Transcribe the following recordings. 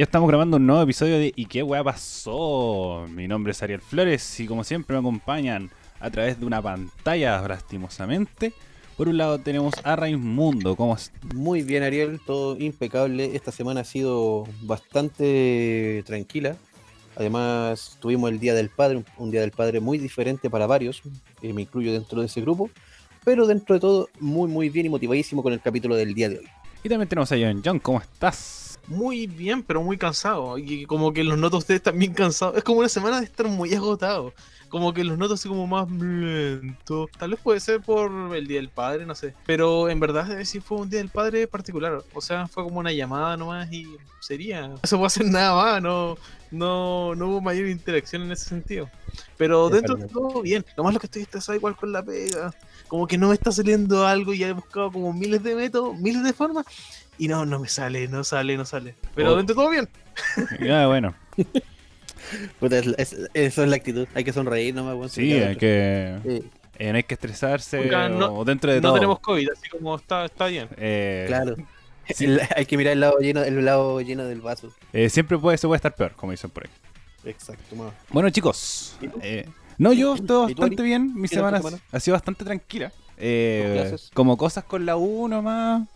Ya estamos grabando un nuevo episodio de ¿Y qué weá pasó? Mi nombre es Ariel Flores y como siempre me acompañan a través de una pantalla, lastimosamente. Por un lado tenemos a Raimundo, ¿cómo es? Muy bien, Ariel, todo impecable. Esta semana ha sido bastante tranquila. Además, tuvimos el Día del Padre, un Día del Padre muy diferente para varios, y me incluyo dentro de ese grupo, pero dentro de todo, muy, muy bien y motivadísimo con el capítulo del día de hoy. Y también tenemos a John John, ¿cómo estás? Muy bien, pero muy cansado. Y como que los noto ustedes también cansados. Es como una semana de estar muy agotado. Como que los noto así como más lento. Tal vez puede ser por el Día del Padre, no sé. Pero en verdad eh, sí fue un Día del Padre particular. O sea, fue como una llamada nomás y sería. No se puede hacer nada más, no, no, no hubo mayor interacción en ese sentido. Pero dentro de todo bien. Nomás lo que estoy estresado igual con la pega. Como que no me está saliendo algo y he buscado como miles de métodos, miles de formas. Y no, no me sale, no sale, no sale. Pero Oh. dentro de todo bien. Ya, bueno, Puta, es- es- eso es la actitud, hay que sonreír nomás. weón, sí, hay que... Eh, eh, no hay que estresarse Oiga, no- o dentro de No todo. tenemos COVID, así como está, está bien. eh, claro. sí. El- hay que mirar el lado lleno, el lado lleno del vaso. eh, siempre puede, se puede estar peor, como dicen por ahí. Exacto, más. Bueno, chicos. Eh, no, yo estoy ¿Y tú, bastante bien. Mi ¿Qué tal tu semana semana? ha sido bastante tranquila. Eh, como cosas con la U nomás.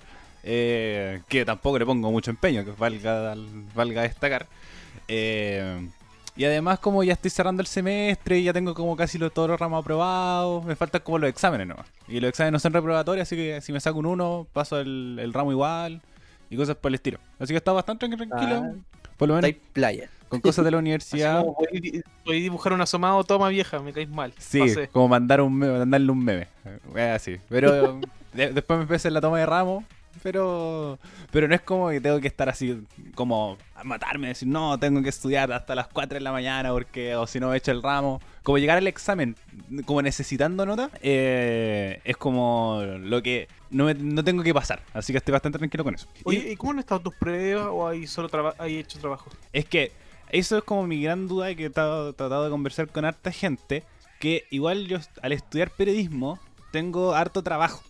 Eh, que tampoco le pongo mucho empeño, que valga, valga destacar. Eh, y además, como ya estoy cerrando el semestre, ya tengo como casi los, todos los ramos aprobados. Me faltan como los exámenes nomás. Y los exámenes no son reprobatorios, así que si me saco un 1, paso el, el ramo igual. Y cosas por el estilo. Así que está bastante tranquilo. Ah. por lo menos playa. con cosas de la universidad. podéis podéis dibujar un asomado, toma vieja, me caes mal. Sí, Pasé. como mandar un meme, mandarle un meme. Así. Pero de- después me empecé en la toma de ramo. Pero pero no es como que tengo que estar así como a matarme, decir, no, tengo que estudiar hasta las 4 de la mañana porque o si no he hecho el ramo. Como llegar al examen como necesitando nota, eh, es como lo que no, me- no tengo que pasar. Así que estoy bastante tranquilo con eso. Y- Oye, ¿y cómo han estado tus pruebas o hay solo hay hecho trabajo? Es que eso es como mi gran duda y que he tratado, tratado de conversar con harta gente. Que igual yo al estudiar periodismo tengo harto trabajo.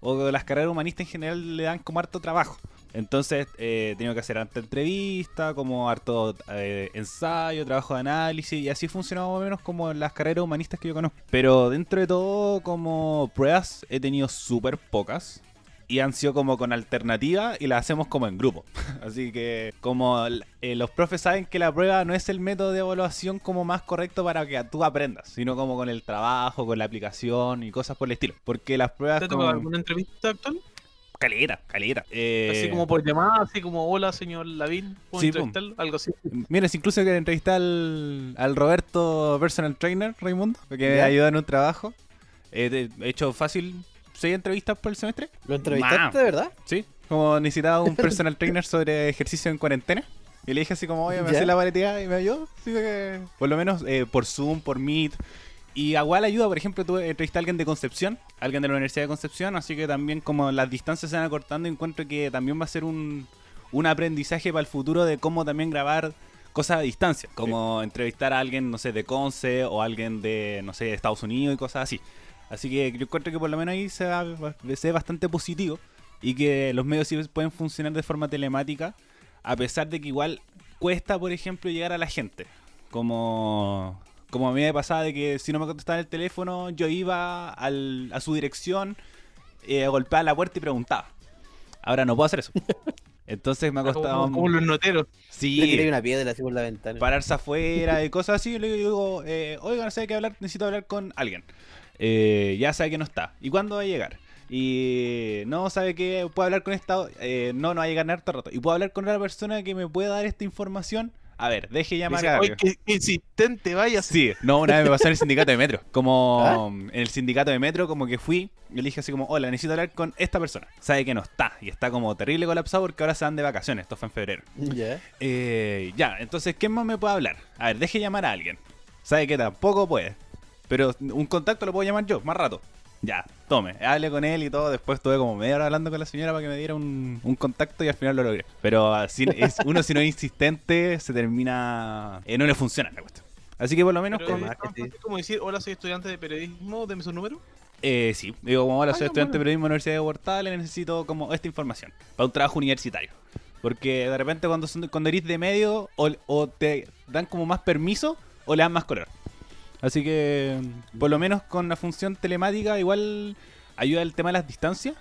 O las carreras humanistas en general le dan como harto trabajo. Entonces eh, he tenido que hacer harta entrevista, como harto eh, ensayo, trabajo de análisis. Y así funciona más o menos como las carreras humanistas que yo conozco. Pero dentro de todo, como pruebas he tenido súper pocas y han sido como con alternativa y las hacemos como en grupo. Así que como eh, los profes saben que la prueba no es el método de evaluación como más correcto para que tú aprendas, sino como con el trabajo, con la aplicación y cosas por el estilo. Porque las pruebas ¿Te como... alguna entrevista actual? Calera, calera. Eh, Así como por llamada, así como hola señor Lavín, ¿puedo Sí, entrevistarlo? Algo así. Mira, si incluso que entrevisté al, al Roberto Personal Trainer, Raimundo, que me ¿Ya? ayuda en un trabajo. Eh, he hecho fácil seis entrevistas por el semestre. ¿Lo entrevistaste de verdad? Sí, como necesitaba un personal trainer sobre ejercicio en cuarentena. Y le dije así como, oye, me hace la paleteada y me ayudó. Así que, por lo menos eh, por Zoom, por Meet. Y a igual ayuda, por ejemplo, tuve entrevisté a alguien de Concepción, alguien de la Universidad de Concepción, así que también como las distancias se van acortando, encuentro que también va a ser un, un aprendizaje para el futuro de cómo también grabar cosas a distancia, como entrevistar a alguien, no sé, de Conce o alguien de, no sé, de Estados Unidos y cosas así. Así que yo encuentro que por lo menos ahí se, ve bastante positivo y que los medios sí pueden funcionar de forma telemática, a pesar de que igual cuesta, por ejemplo, llegar a la gente. Como, como a mí me pasaba de que si no me contestaba el teléfono, yo iba al- a su dirección, eh, golpeaba la puerta y preguntaba. Ahora no puedo hacer eso. Entonces me ha costado... Como, como los noteros. Sí, Le tiré una piedra así por la ventana. pararse afuera y cosas así. Le digo, eh, oiga, no sé qué hablar, necesito hablar con alguien. Eh, ya sabe que no está. ¿Y cuándo va a llegar? Y no sabe que puedo hablar con esta. eh, no, no va a llegar en harto rato. Y puedo hablar con otra persona que me pueda dar esta información. A ver, deje llamar Dice, a Oye, qué, qué insistente, vaya. Sí, no, una vez me pasó en el sindicato de metro. Como ¿Ah? en el sindicato de metro, como que fui y le dije así como, hola, necesito hablar con esta persona. Sabe que no está. Y está como terrible colapsado porque ahora se van de vacaciones. Esto fue en febrero. Ya. Eh, ya, entonces, ¿quién más me puede hablar? A ver, deje llamar a alguien. Sabe que tampoco puede. Pero un contacto lo puedo llamar yo, más rato. Ya, tome, hable con él y todo. Después estuve como media hora hablando con la señora para que me diera un, un contacto y al final lo logré. Pero así es, uno si no es insistente, se termina... eh, no le funciona la cuestión. Así que por lo menos Pero con... es como decir, hola, soy estudiante de periodismo, deme su número. Eh, sí, digo, como ahora Ah, soy estudiante de periodismo en la Universidad de Portales, necesito como esta información para un trabajo universitario. Porque de repente cuando, son, cuando eres de medio o, o te dan como más permiso o le dan más color. Así que por lo menos con la función telemática igual ayuda el tema de las distancias.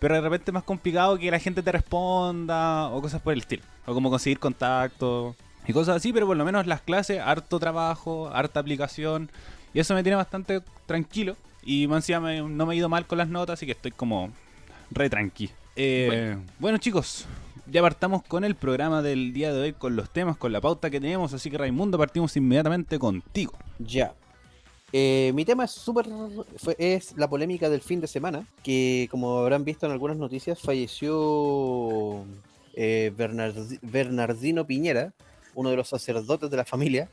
Pero de repente es más complicado que la gente te responda o cosas por el estilo. O como conseguir contacto y cosas así. Pero por lo menos las clases, harto trabajo, harta aplicación. Y eso me tiene bastante tranquilo. Y más encima me- no me he ido mal con las notas, así que estoy como re tranqui. Eh, bueno. chicos, ya partamos con el programa del día de hoy, con los temas, con la pauta que tenemos. Así que Raimundo, partimos inmediatamente contigo. Ya. Eh, mi tema es súper. Es la polémica del fin de semana. Que, como habrán visto en algunas noticias, falleció eh, Bernardi- Bernardino Piñera, uno de los sacerdotes de la familia.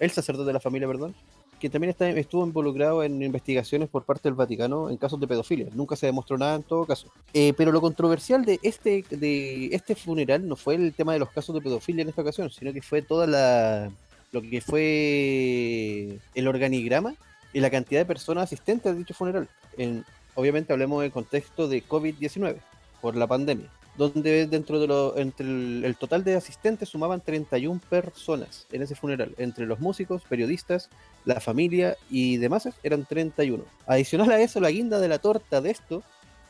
El sacerdote de la familia, perdón. Que también está- estuvo involucrado en investigaciones por parte del Vaticano en casos de pedofilia. Nunca se demostró nada en todo caso. Eh, pero lo controversial de este, de este funeral no fue el tema de los casos de pedofilia en esta ocasión, sino que fue toda la, lo que fue el organigrama y la cantidad de personas asistentes a dicho funeral. En, obviamente hablemos del contexto de COVID-19, por la pandemia, donde dentro de lo, entre el, el total de asistentes sumaban 31 personas en ese funeral, entre los músicos, periodistas, la familia y demás eran 31. Adicional a eso, la guinda de la torta de esto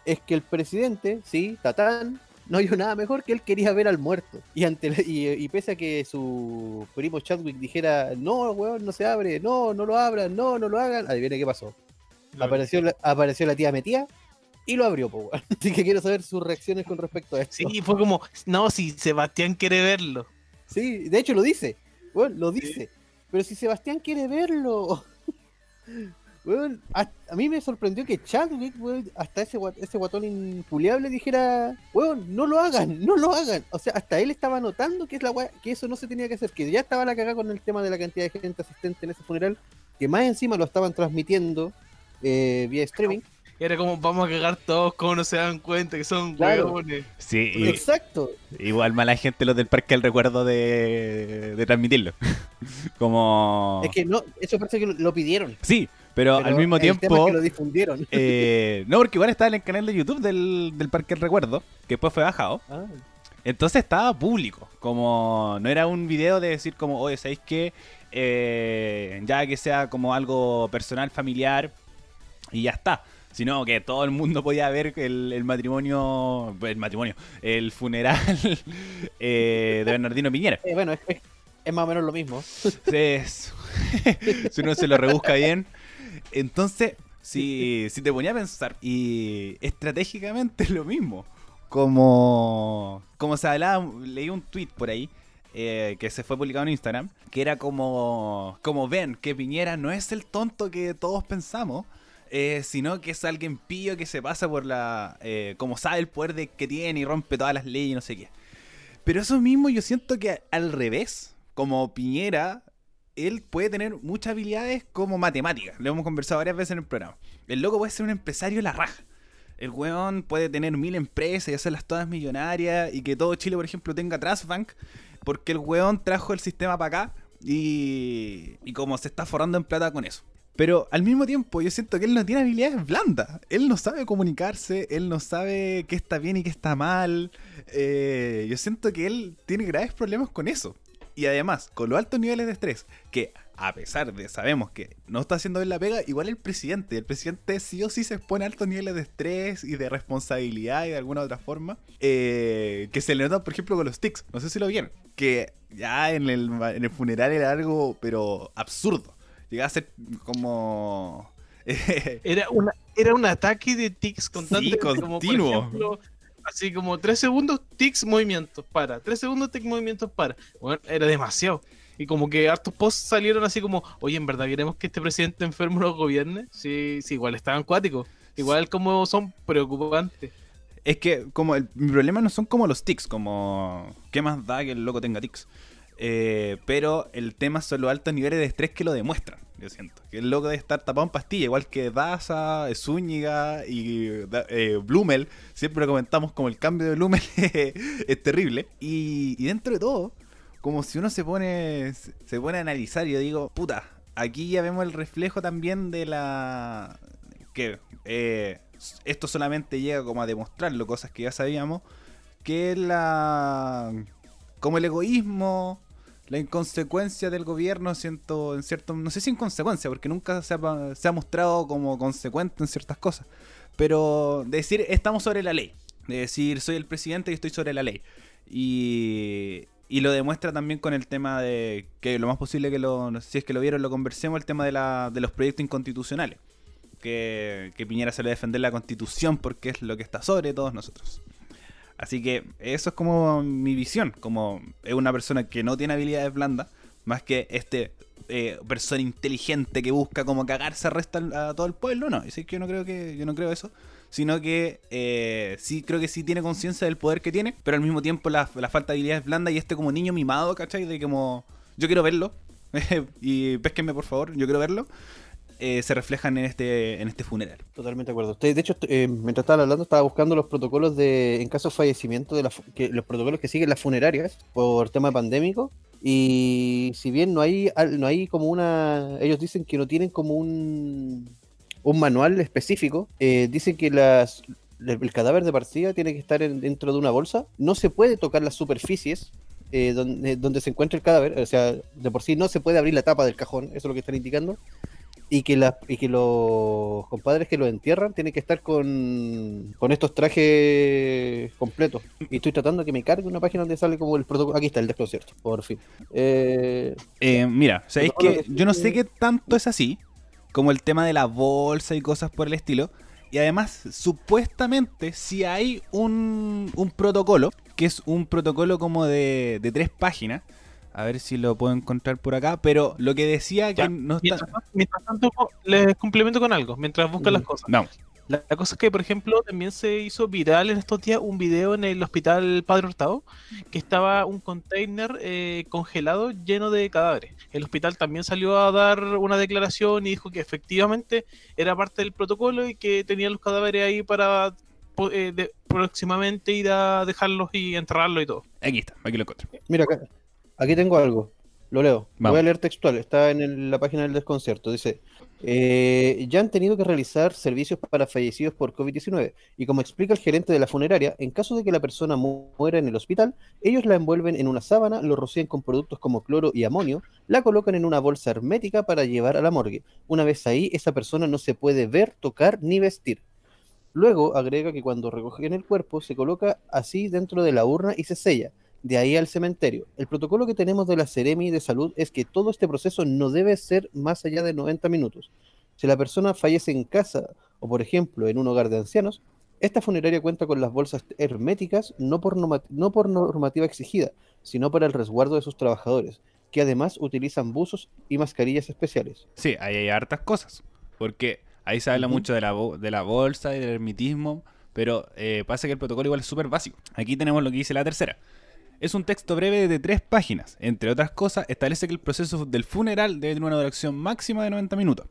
es que el presidente, sí, Tatán, no vio nada mejor que él quería ver al muerto. Y, ante, la- y, y pese a que su primo Chadwick dijera, no, weón, no se abre, no, no lo abran, no, no lo hagan, adivine qué pasó. Apareció la, apareció la tía Metía y lo abrió, weón. Así que quiero saber sus reacciones con respecto a esto. Sí, fue como, no, si Sebastián quiere verlo. Sí, de hecho lo dice. Weón, lo dice. Pero si Sebastián quiere verlo. Weón, a, a mí me sorprendió que Chadwick, weón, hasta ese, ese guatón inculiable dijera, weón, no lo hagan, no lo hagan. O sea, hasta él estaba notando que, es la que eso no se tenía que hacer, que ya estaba la cagada con el tema de la cantidad de gente asistente en ese funeral, que más encima lo estaban transmitiendo eh, vía streaming. Era como, vamos a cagar todos, como no se dan cuenta que son Claro. huevones. Sí, y- Exacto. igual mala gente los del parque del recuerdo de, de transmitirlo. Como... Es que no, eso parece que lo, lo pidieron. Sí, pero, pero al mismo el tema es tiempo... que lo difundieron. eh, no, porque igual estaba en el canal de YouTube del, del Parque del Recuerdo, que después fue bajado. Ah, Entonces estaba público. Como no era un video de decir como, oye, ¿sabéis qué? Eh, ya que sea como algo personal, familiar, y ya está. Sino que todo el mundo podía ver el, el matrimonio, el matrimonio, el funeral eh, de Bernardino Piñera. eh, bueno, es, es- más o menos lo mismo. Es- si uno se lo rebusca bien. Entonces, si, si te ponía a pensar, y estratégicamente es lo mismo. Como, como se hablaba, leí un tweet por ahí. eh, que se fue publicado en Instagram, que era como, como ven, que Piñera no es el tonto que todos pensamos, eh, sino que es alguien pío que se pasa por la, eh, como sabe el poder de, que tiene y rompe todas las leyes y no sé qué. Pero eso mismo yo siento que al revés, como Piñera, él puede tener muchas habilidades como matemáticas. Lo hemos conversado varias veces en el programa. El loco puede ser un empresario la raja. El weón puede tener mil empresas y hacerlas todas millonarias y que todo Chile, por ejemplo, tenga Trustbank porque el weón trajo el sistema para acá y, y como se está forrando en plata con eso. Pero al mismo tiempo yo siento que él no tiene habilidades blandas. Él no sabe comunicarse, él no sabe qué está bien y qué está mal. Eh, yo siento que él tiene graves problemas con eso. Y además, con los altos niveles de estrés, que a pesar de sabemos que no está haciendo bien la pega, igual el presidente, el presidente sí o sí se expone a altos niveles de estrés y de responsabilidad y de alguna otra forma, eh, que se le nota, por ejemplo, con los tics, no sé si lo vieron, que ya en el, en el funeral era algo, pero absurdo, llegaba a ser como... Era, una, era un ataque de tics constante. como, por continuo. ejemplo, así como 3 segundos, tics, movimientos, para. 3 segundos, tics, movimientos, para. Bueno, era demasiado. Y como que hartos posts salieron así como, oye, ¿en verdad queremos que este presidente enfermo nos gobierne? Sí, sí, igual estaban cuáticos. Igual como son preocupantes. Es que como el, mi problema no son como los tics, como qué más da que el loco tenga tics. Eh, pero el tema son los altos niveles de estrés que lo demuestran, yo siento. Que el loco debe estar tapado en pastilla, igual que Daza, Zúñiga y eh, Blumel. Siempre lo comentamos como el cambio de Blumel es terrible. Y, dentro de todo, como si uno se pone, se pone a analizar, yo digo, puta, aquí ya vemos el reflejo también de la... que eh, esto solamente llega como a demostrarlo, cosas que ya sabíamos, que la. como el egoísmo, la inconsecuencia del gobierno, siento, en cierto. no sé si inconsecuencia, porque nunca se ha, mostrado como consecuente en ciertas cosas. Pero decir, estamos sobre la ley. De decir, soy el presidente y estoy sobre la ley. Y, y lo demuestra también con el tema de que lo más posible que lo, si es que lo vieron, lo conversemos, el tema de, la, de los proyectos inconstitucionales. Que, que Piñera sale a defender la constitución porque es lo que está sobre todos nosotros. Así que eso es como mi visión, como es una persona que no tiene habilidades blandas, más que este eh, persona inteligente que busca como cagarse resta a todo el pueblo, no, es que yo no creo que yo no creo eso, sino que eh, sí creo que sí tiene conciencia del poder que tiene, pero al mismo tiempo la, la falta de habilidades blandas y este como niño mimado, ¿cachai? De como yo quiero verlo y pésquenme por favor, yo quiero verlo. Eh, se reflejan en este, en este funeral. Totalmente de acuerdo. De hecho, eh, mientras estaba hablando, estaba buscando los protocolos de, en caso de fallecimiento, de la, los protocolos que siguen las funerarias por tema pandémico. Y si bien no hay, no hay como una, ellos dicen que no tienen como un, un manual específico, eh, dicen que el cadáver de partida tiene que estar dentro de una bolsa, no se puede tocar las superficies donde, donde se encuentra el cadáver, o sea, de por sí no se puede abrir la tapa del cajón, eso es lo que están indicando, y que, la, y que los compadres que lo entierran tienen que estar con, con estos trajes completos. Y estoy tratando de que me cargue una página donde sale como el protocolo. Aquí está el desconcierto, por fin. Eh, eh, mira, ¿sabéis que yo no sé qué tanto es así? Como el tema de la bolsa y cosas por el estilo. Y además, supuestamente, si hay un, un protocolo, que es un protocolo como de, de tres páginas, a ver si lo puedo encontrar por acá. Pero lo que decía Ya, que no está. Mientras, mientras tanto, les complemento con algo, mientras buscan las cosas. Vamos. La, la cosa es que, por ejemplo, también se hizo viral en estos días un video en el hospital Padre Hurtado, que estaba un container eh, congelado lleno de cadáveres. El hospital también salió a dar una declaración y dijo que efectivamente era parte del protocolo y que tenía los cadáveres ahí para eh, de- próximamente ir a dejarlos y enterrarlos y todo. Aquí está, aquí lo encuentro. Mira, acá, aquí tengo algo. Lo leo. Vamos. voy a leer textual. Está en el- la página del desconcierto. Dice, eh, ya han tenido que realizar servicios para fallecidos por COVID-19. Y como explica el gerente de la funeraria, en caso de que la persona mu- muera en el hospital, ellos la envuelven en una sábana, lo rocían con productos como cloro y amonio, la colocan en una bolsa hermética para llevar a la morgue. Una vez ahí, esa persona no se puede ver, tocar ni vestir. Luego agrega que cuando recogen el cuerpo se coloca así dentro de la urna y se sella. De ahí al cementerio. El protocolo que tenemos de la Seremi de Salud es que todo este proceso no debe ser más allá de 90 minutos. Si la persona fallece en casa o, por ejemplo, en un hogar de ancianos, esta funeraria cuenta con las bolsas herméticas no por, norma- no por normativa exigida, sino para el resguardo de sus trabajadores, que además utilizan buzos y mascarillas especiales. Sí, ahí hay hartas cosas. Porque ahí se habla mucho de la, bo- de la bolsa y del ermitismo. Pero eh, pasa que el protocolo igual es súper básico. Aquí tenemos lo que dice la tercera. Es un texto breve de tres páginas. Entre otras cosas, establece que el proceso del funeral debe tener una duración máxima de 90 minutos.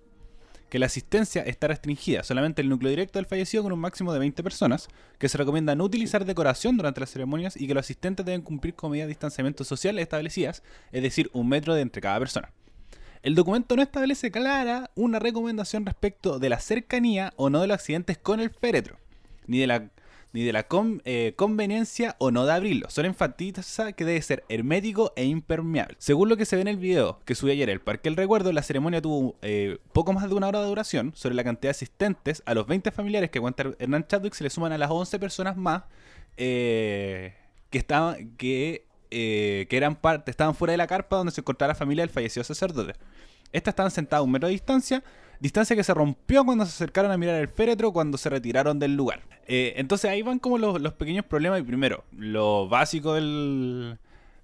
Que la asistencia está restringida solamente el núcleo directo del fallecido con un máximo de 20 personas. Que se recomienda no utilizar decoración durante las ceremonias y que los asistentes deben cumplir con medidas de distanciamiento social establecidas, es decir, un metro de entre cada persona. El documento no establece clara una recomendación respecto de la cercanía o no de los accidentes con el féretro, ni de la, ni de la eh, conveniencia o no de abrirlo. Solo enfatiza que debe ser hermético e impermeable. Según lo que se ve en el video que subí ayer el Parque El Recuerdo, la ceremonia tuvo eh, poco más de una hora de duración. Sobre la cantidad de asistentes, a los 20 familiares que cuenta Hernán Chadwick se le suman a las 11 personas más eh, que estaban que, eh, que eran parte, estaban fuera de la carpa donde se encontraba la familia del fallecido sacerdote. Estas estaban sentadas a un metro de distancia, distancia que se rompió cuando se acercaron a mirar el féretro cuando se retiraron del lugar. Eh, entonces ahí van como los, pequeños problemas. Y primero, lo básico del,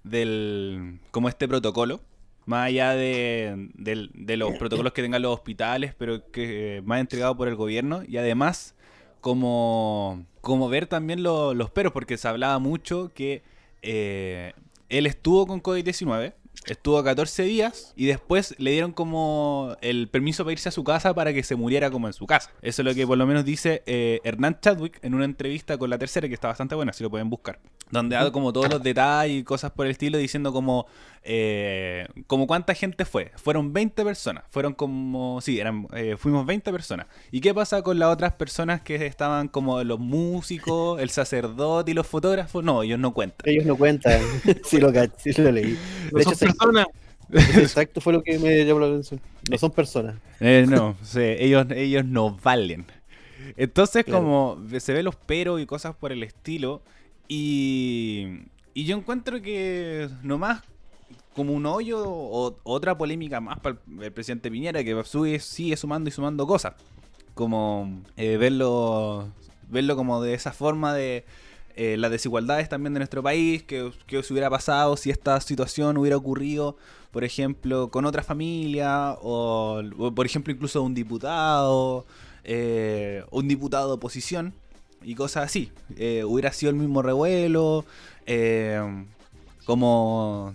del como este protocolo, más allá de, de los protocolos que tengan los hospitales, pero que eh, más entregado por el gobierno. Y además, como, como ver también lo- los peros, porque se hablaba mucho que eh, él estuvo con COVID-19, estuvo 14 días y después le dieron como el permiso para irse a su casa para que se muriera como en su casa. Eso es lo que por lo menos dice eh, Hernán Chadwick en una entrevista con la tercera, que está bastante buena, si lo pueden buscar. Donde da como todos los detalles y cosas por el estilo, diciendo como, eh, como cuánta gente fue. Fueron 20 personas, fueron como, sí, eran, eh, fuimos 20 personas. ¿Y qué pasa con las otras personas que estaban como los músicos, el sacerdote y los fotógrafos? No, ellos no cuentan. Ellos no cuentan, sí, lo, ca- sí lo leí. No De son hecho, personas. exacto fue lo que me llamó la atención. No son personas. Eh, no, sí, ellos, ellos no valen. Entonces, Claro. como se ve los peros y cosas por el estilo, y, yo encuentro que nomás como un hoyo o otra polémica más para el, presidente Piñera que sube- sigue sumando y sumando cosas. Como eh, verlo, verlo como de esa forma de eh, las desigualdades también de nuestro país, que, que se hubiera pasado si esta situación hubiera ocurrido, por ejemplo, con otra familia, o, o, por ejemplo incluso un diputado, eh, un diputado de oposición y cosas así. Eh, hubiera sido el mismo revuelo, eh, como,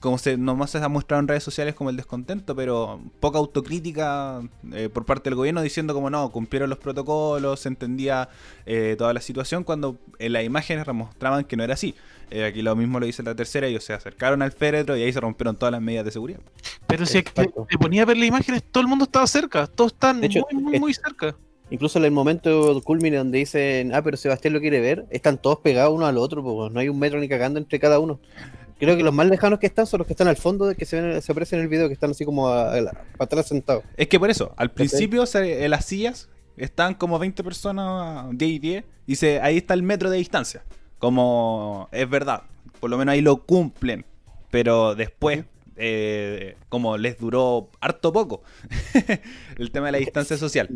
como se, nomás se ha mostrado en redes sociales como el descontento, pero poca autocrítica eh, por parte del gobierno diciendo como no, cumplieron los protocolos, se entendía eh, toda la situación, cuando en las imágenes mostraban que no era así. Eh, aquí lo mismo lo dice la tercera, ellos se acercaron al féretro y ahí se rompieron todas las medidas de seguridad. Pero si es que Exacto. te ponía a ver las imágenes, todo el mundo estaba cerca. Todos están hecho, muy, muy, es- muy cerca. Incluso en el momento culmine donde dicen, ah, pero Sebastián lo quiere ver, están todos pegados uno al otro, pues, no hay un metro ni cagando entre cada uno. Creo que los más lejanos que están son los que están al fondo, de que se, ven, se aparecen en el video, que están así como a- a la- para atrás sentados. Es que por eso, al principio se- en las sillas están como 20 personas, 10 y 10, y se, ahí está el metro de distancia. Como es verdad, por lo menos ahí lo cumplen, pero después, eh, como les duró harto poco el tema de la distancia social.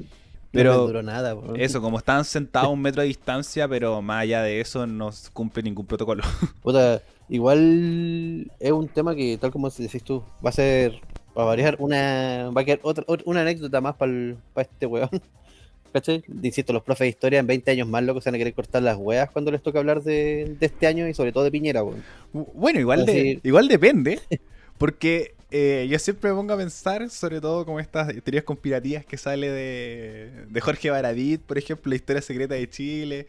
Pero no duró nada. po. eso, como están sentados a un metro de distancia, pero más allá de eso no cumple ningún protocolo. Puta, igual es un tema que, tal como decís tú, va a ser, para variar, una, va a quedar otra, ot- una anécdota más para este weón. ¿Cachai? Insisto, los profes de historia en 20 años más locos se van a querer cortar las weas cuando les toca hablar de, de este año y sobre todo de Piñera, weón. Bueno, igual, de, igual depende, porque eh, yo siempre me pongo a pensar, sobre todo como estas teorías conspirativas que sale de, de Jorge Baradit, por ejemplo, la historia secreta de Chile,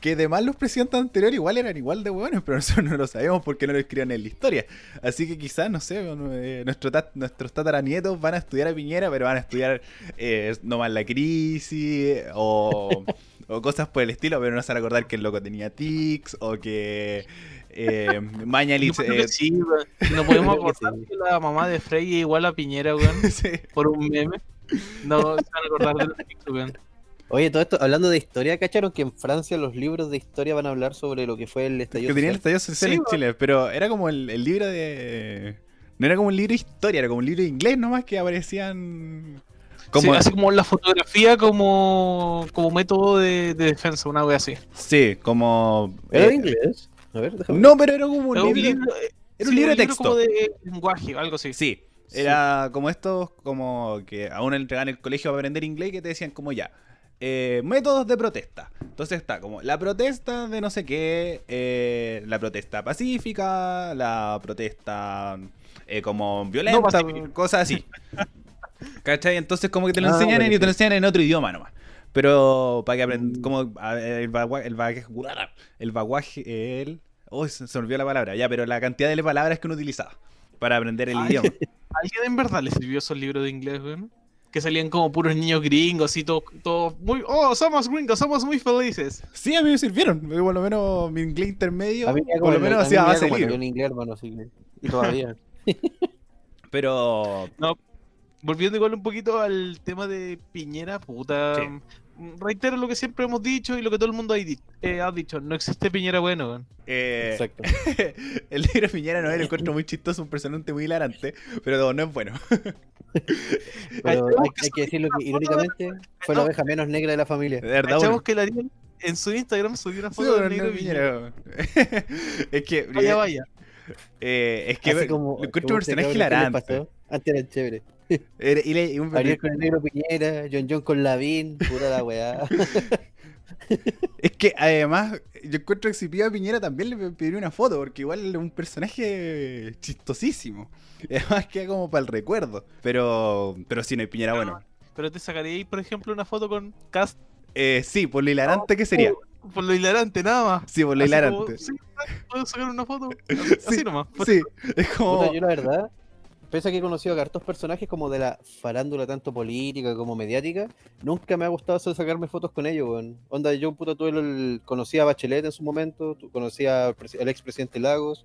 que además los presidentes anteriores igual eran igual de buenos, pero nosotros no lo sabemos porque no lo escriban en la historia. Así que quizás, no sé, eh, nuestro tat- nuestros tataranietos van a estudiar a Piñera, pero van a estudiar eh, nomás la crisis o, o cosas por el estilo, pero no se van a acordar que el loco tenía tics o que... Eh, Mañalich, creo eh, sí. No podemos que acordar sí. que la mamá de Frey es igual a Piñera, weón, sí. por un meme. No se van a acordar de los weón. Oye, todo esto, hablando de historia, ¿cacharon que en Francia los libros de historia van a hablar sobre lo que fue el estallido que tenía el social? estallido social Sí, en. Chile, pero era como el, el libro de. No era como un libro de historia, era como un libro de inglés nomás que aparecían. Como, Sí, así como la fotografía como, como método de, de defensa, una wea así. sí, como. ¿Era eh, de inglés? A ver, déjame No, pero era como un libro. libro, Era un sí, libro de como texto. de lenguaje, algo así. Sí, era como estos, como que a uno le entregaban el colegio para aprender inglés que te decían como ya. eh, métodos de protesta. Entonces está como la protesta de no sé qué, eh, la protesta pacífica, la protesta eh, como violenta, cosas así. ¿Cachai? Entonces como que te lo Ah, enseñan y te lo enseñan en otro idioma nomás. Pero para que aprendas, Mm. como el baguaje, el baguaje, el baguaje, el... Uy, se, se olvidó la palabra, ya, pero la cantidad de palabras que uno utilizaba para aprender el Ay, idioma. ¿Alguien en verdad le sirvió esos libros de inglés, weón? Que salían como puros niños gringos y todo, todo muy... Oh, somos gringos, somos muy felices. Sí, a mí me sirvieron. Por lo menos mi inglés intermedio, A mí me da por lo menos hacía base avión inglés, hermano, Y todavía. Pero Volviendo igual un poquito al tema de Piñera, puta... Sí. Reitero lo que siempre hemos dicho y lo que todo el mundo ha, di- eh, ha dicho. No existe Piñera bueno, eh, Exacto. el libro de Piñera no es, lo encuentro muy chistoso, un personaje muy hilarante, pero no es bueno. Pero hay, hay que decirlo que irónicamente fue la oveja menos negra de la familia. De verdad, bueno. que Ariel en su Instagram subió una Sí, foto pero del negro Piñera. Es que, Vaya, vaya. eh, es que Así lo como, encuentro como un personaje hilarante. pasó, Antes era chévere. Y le- y un- Ariel con el negro Piñera, John John con Lavín, pura la weá. Es que además, yo encuentro que si pido a Piñera también le pediría una foto, porque igual es un personaje chistosísimo. Y además queda como para el recuerdo. Pero, pero sí, no hay Piñera bueno. Pero te sacaría ahí, por ejemplo, una foto con Cast. Eh, sí, por lo hilarante que sería. por lo hilarante, nada más. Sí, por lo Así hilarante. como, sí, ¿Puedo sacar una foto? Así, Sí, así nomás. Sí, es como. Puta, yo la verdad, pese a que he conocido a hartos personajes como de la farándula tanto política como mediática, nunca me ha gustado hacer sacarme fotos con ellos, weón. Onda, yo puta tuve el, conocí a Bachelet en su momento, conocí al presi- al expresidente Lagos,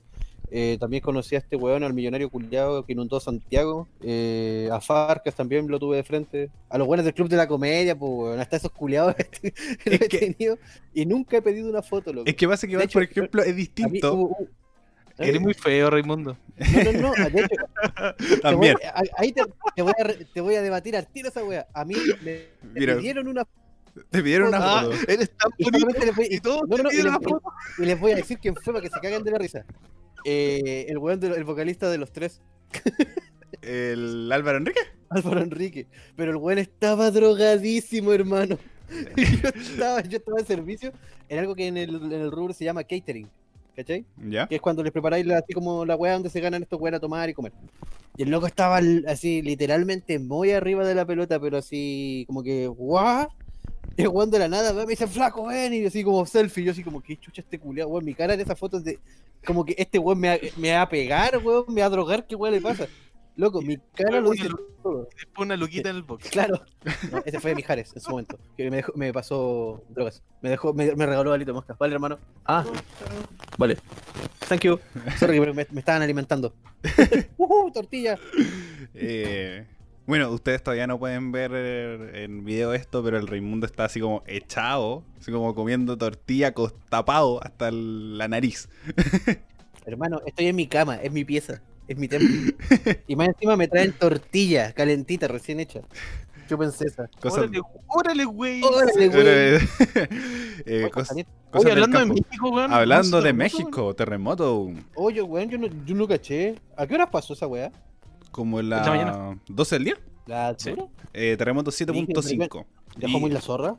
eh, también conocí a este weón, al millonario culiado que inundó Santiago, eh, a Farcas también lo tuve de frente, a los buenos del Club de la Comedia, pues weón, hasta esos culiados he que- tenido y nunca he pedido una foto, loco. Es que pasa que, De igual, hecho, por ejemplo, es distinto. hubo- Eres muy feo, Raimundo. No, no, no, de hecho, te voy- También. ahí te, te voy a, re- te voy a debatir al tiro esa wea. A mí me, me Mira. pidieron una Te pidieron una Ah, foto. eres tan y bonito. solamente les voy, Y todos no, te no, y, les, y les voy a decir quién fue para que se caguen de la risa. Eh, el weón del el vocalista de los tres, El Álvaro Enrique. Álvaro Enrique. Pero el weón estaba drogadísimo, hermano. Yo, estaba, yo estaba en servicio en algo que en el, en el rubro se llama catering. ¿Cachai? ¿Ya? que es cuando les preparáis la- así como la weá donde se ganan estos weas a tomar y comer. Y el loco estaba así, literalmente muy arriba de la pelota, pero así como que, ¿what? Y weón de la nada me dice, flaco, ven, y así como selfie, yo así como, ¿qué chucha este culiado, weón? Mi cara en esas fotos de, como que este weón me me va a pegar, weón, me va a drogar, ¿qué weón le pasa? Loco, mi cara lo dice todo. Después una luquita en el box. Claro. No, ese fue Mijares en su momento. Que me, dejó- me pasó drogas. Me dejó, me, me regaló alito de mosca. Vale, hermano. Ah. Vale. Thank you. Sorry, me, me estaban alimentando. Ujú, tortilla. Eh, bueno, ustedes todavía no pueden ver en video esto, pero el Raimundo está así como echado, así como comiendo tortilla tapado hasta la nariz. Hermano, estoy en mi cama, es mi pieza, es mi templo. Y más encima me traen tortilla calentita, recién hecha. Yo pensé esa. Órale, órale, güey. Órale, güey. eh, Oye, hablando de. México, weón. Hablando ¿no de México, terremoto, Oye, weón, yo no, yo no caché. ¿A qué horas pasó esa weá? como la mañana. 12 del día, ¿La Sí. eh, terremoto 7.5. ¿Dejó Y- muy la zorra?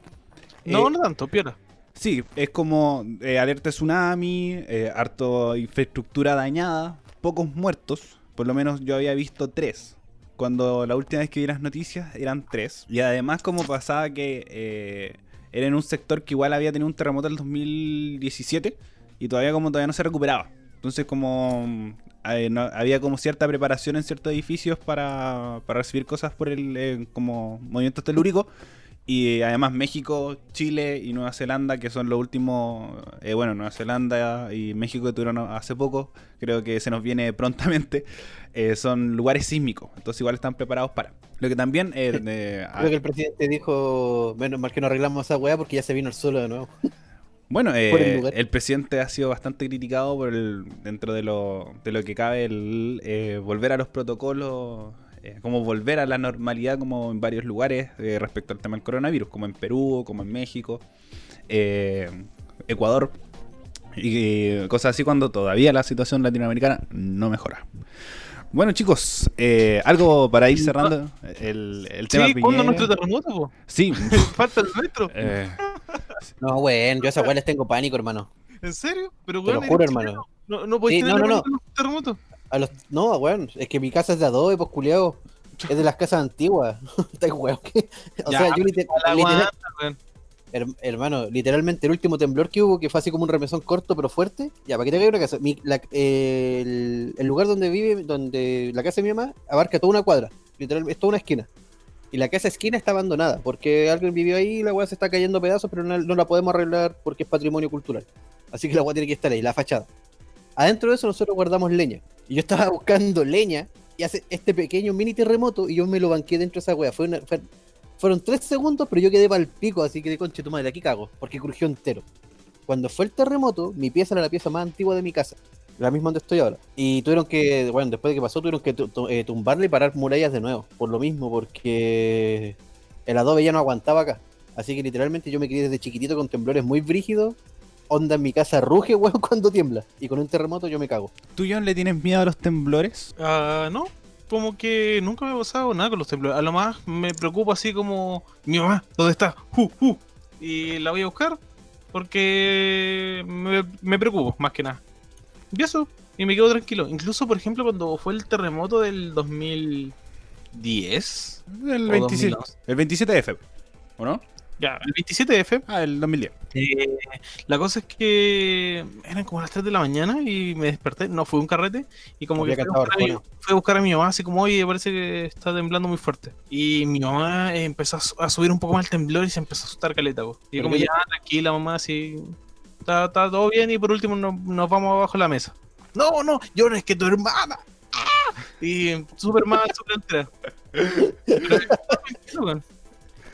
No, Eh, no tanto, piola. Sí, es como eh, alerta de tsunami, eh, harto infraestructura dañada, pocos muertos, por lo menos yo había visto tres. Cuando la última vez que vi las noticias eran tres. Y además como pasaba que eh, era en un sector que igual había tenido un terremoto en el 2017 y todavía como todavía no se recuperaba. Entonces como mm, eh, había como cierta preparación en ciertos edificios para, para recibir cosas por el eh, como movimientos telúricos. Y eh, además México, Chile y Nueva Zelanda, que son los últimos, eh, bueno, Nueva Zelanda y México que tuvieron hace poco, creo que se nos viene prontamente, eh, son lugares sísmicos, entonces igual están preparados para. Lo que también... eh, de- Creo que el presidente dijo, menos mal que no arreglamos esa weá porque ya se vino el suelo de nuevo. Bueno, eh, el lugar. el presidente ha sido bastante criticado por el, dentro de lo, de lo que cabe el eh, volver a los protocolos, eh, como volver a la normalidad como en varios lugares eh, respecto al tema del coronavirus, como en Perú, como en México, eh, Ecuador y cosas así cuando todavía la situación latinoamericana no mejora. Bueno chicos, eh, algo para ir cerrando el, el tema Sí, ¿cuándo nuestro terremoto, po? Sí, Falta el nuestro. eh, No, weón, yo a esas weas les tengo pánico, hermano. ¿En serio? Pero, Te lo weón, juro, hermano. No, no Sí, tener no, no, un terremoto. A los... No, weón, es que mi casa es de adobe, pues culiao. Es de las casas antiguas. Está weón. O Ya, sea, yo liter- La literal-. Her- hermano, literalmente el último temblor que hubo, que fue así como un remesón corto pero fuerte, ya, para que te hagas una casa, mi- la- eh, el, el lugar donde vive, donde la casa de mi mamá, abarca toda una cuadra, literalmente, es toda una esquina. Y la casa esquina está abandonada, porque alguien vivió ahí y la weá se está cayendo a pedazos, pero no, no la podemos arreglar porque es patrimonio cultural. Así que la weá tiene que estar ahí, la fachada. Adentro de eso nosotros guardamos leña. Y yo estaba buscando leña y hace este pequeño mini terremoto y yo me lo banqué dentro de esa weá. Fue una, fue- fueron tres segundos, pero yo quedé para el pico, así que de conche tu madre, aquí cago, porque crujió entero. Cuando fue el terremoto, mi pieza era la pieza más antigua de mi casa, la misma donde estoy ahora. Y tuvieron que, bueno, después de que pasó, tuvieron que eh, tumbarle y parar murallas de nuevo, por lo mismo, porque el adobe ya no aguantaba acá. Así que literalmente yo me quedé desde chiquitito con temblores muy brígidos. Onda en mi casa ruge, weón, cuando tiembla. Y con un terremoto yo me cago. ¿Tú, John, le tienes miedo a los temblores? Ah, no, como que nunca me ha pasado nada con los temblores. A lo más me preocupa así como, mi mamá, ¿dónde está? Uh, uh. Y la voy a buscar porque me, me preocupo, más que nada. Y eso, y me quedo tranquilo. Incluso, por ejemplo, cuando fue el terremoto del 2010, El O 27, 2011. el 27 de febrero, ¿o no? Ya, el 27F. Ah, el 2010. Eh, la cosa es que eran como las 3 de la mañana y me desperté. No, fue un carrete. Y como Había que fui a, buscar a mi, Arjona. fui a buscar a mi mamá, así como, oye, parece que está temblando muy fuerte. Y mi mamá empezó a, su- a subir un poco más el temblor y se empezó a asustar caleta. Y ¿Pero como, ya, tranquila, mamá, así. Está, está todo bien. Y por último, no- nos vamos abajo de la mesa. No, no, yo no es que tu hermana. ¡Ah! Y súper mal, súper entera.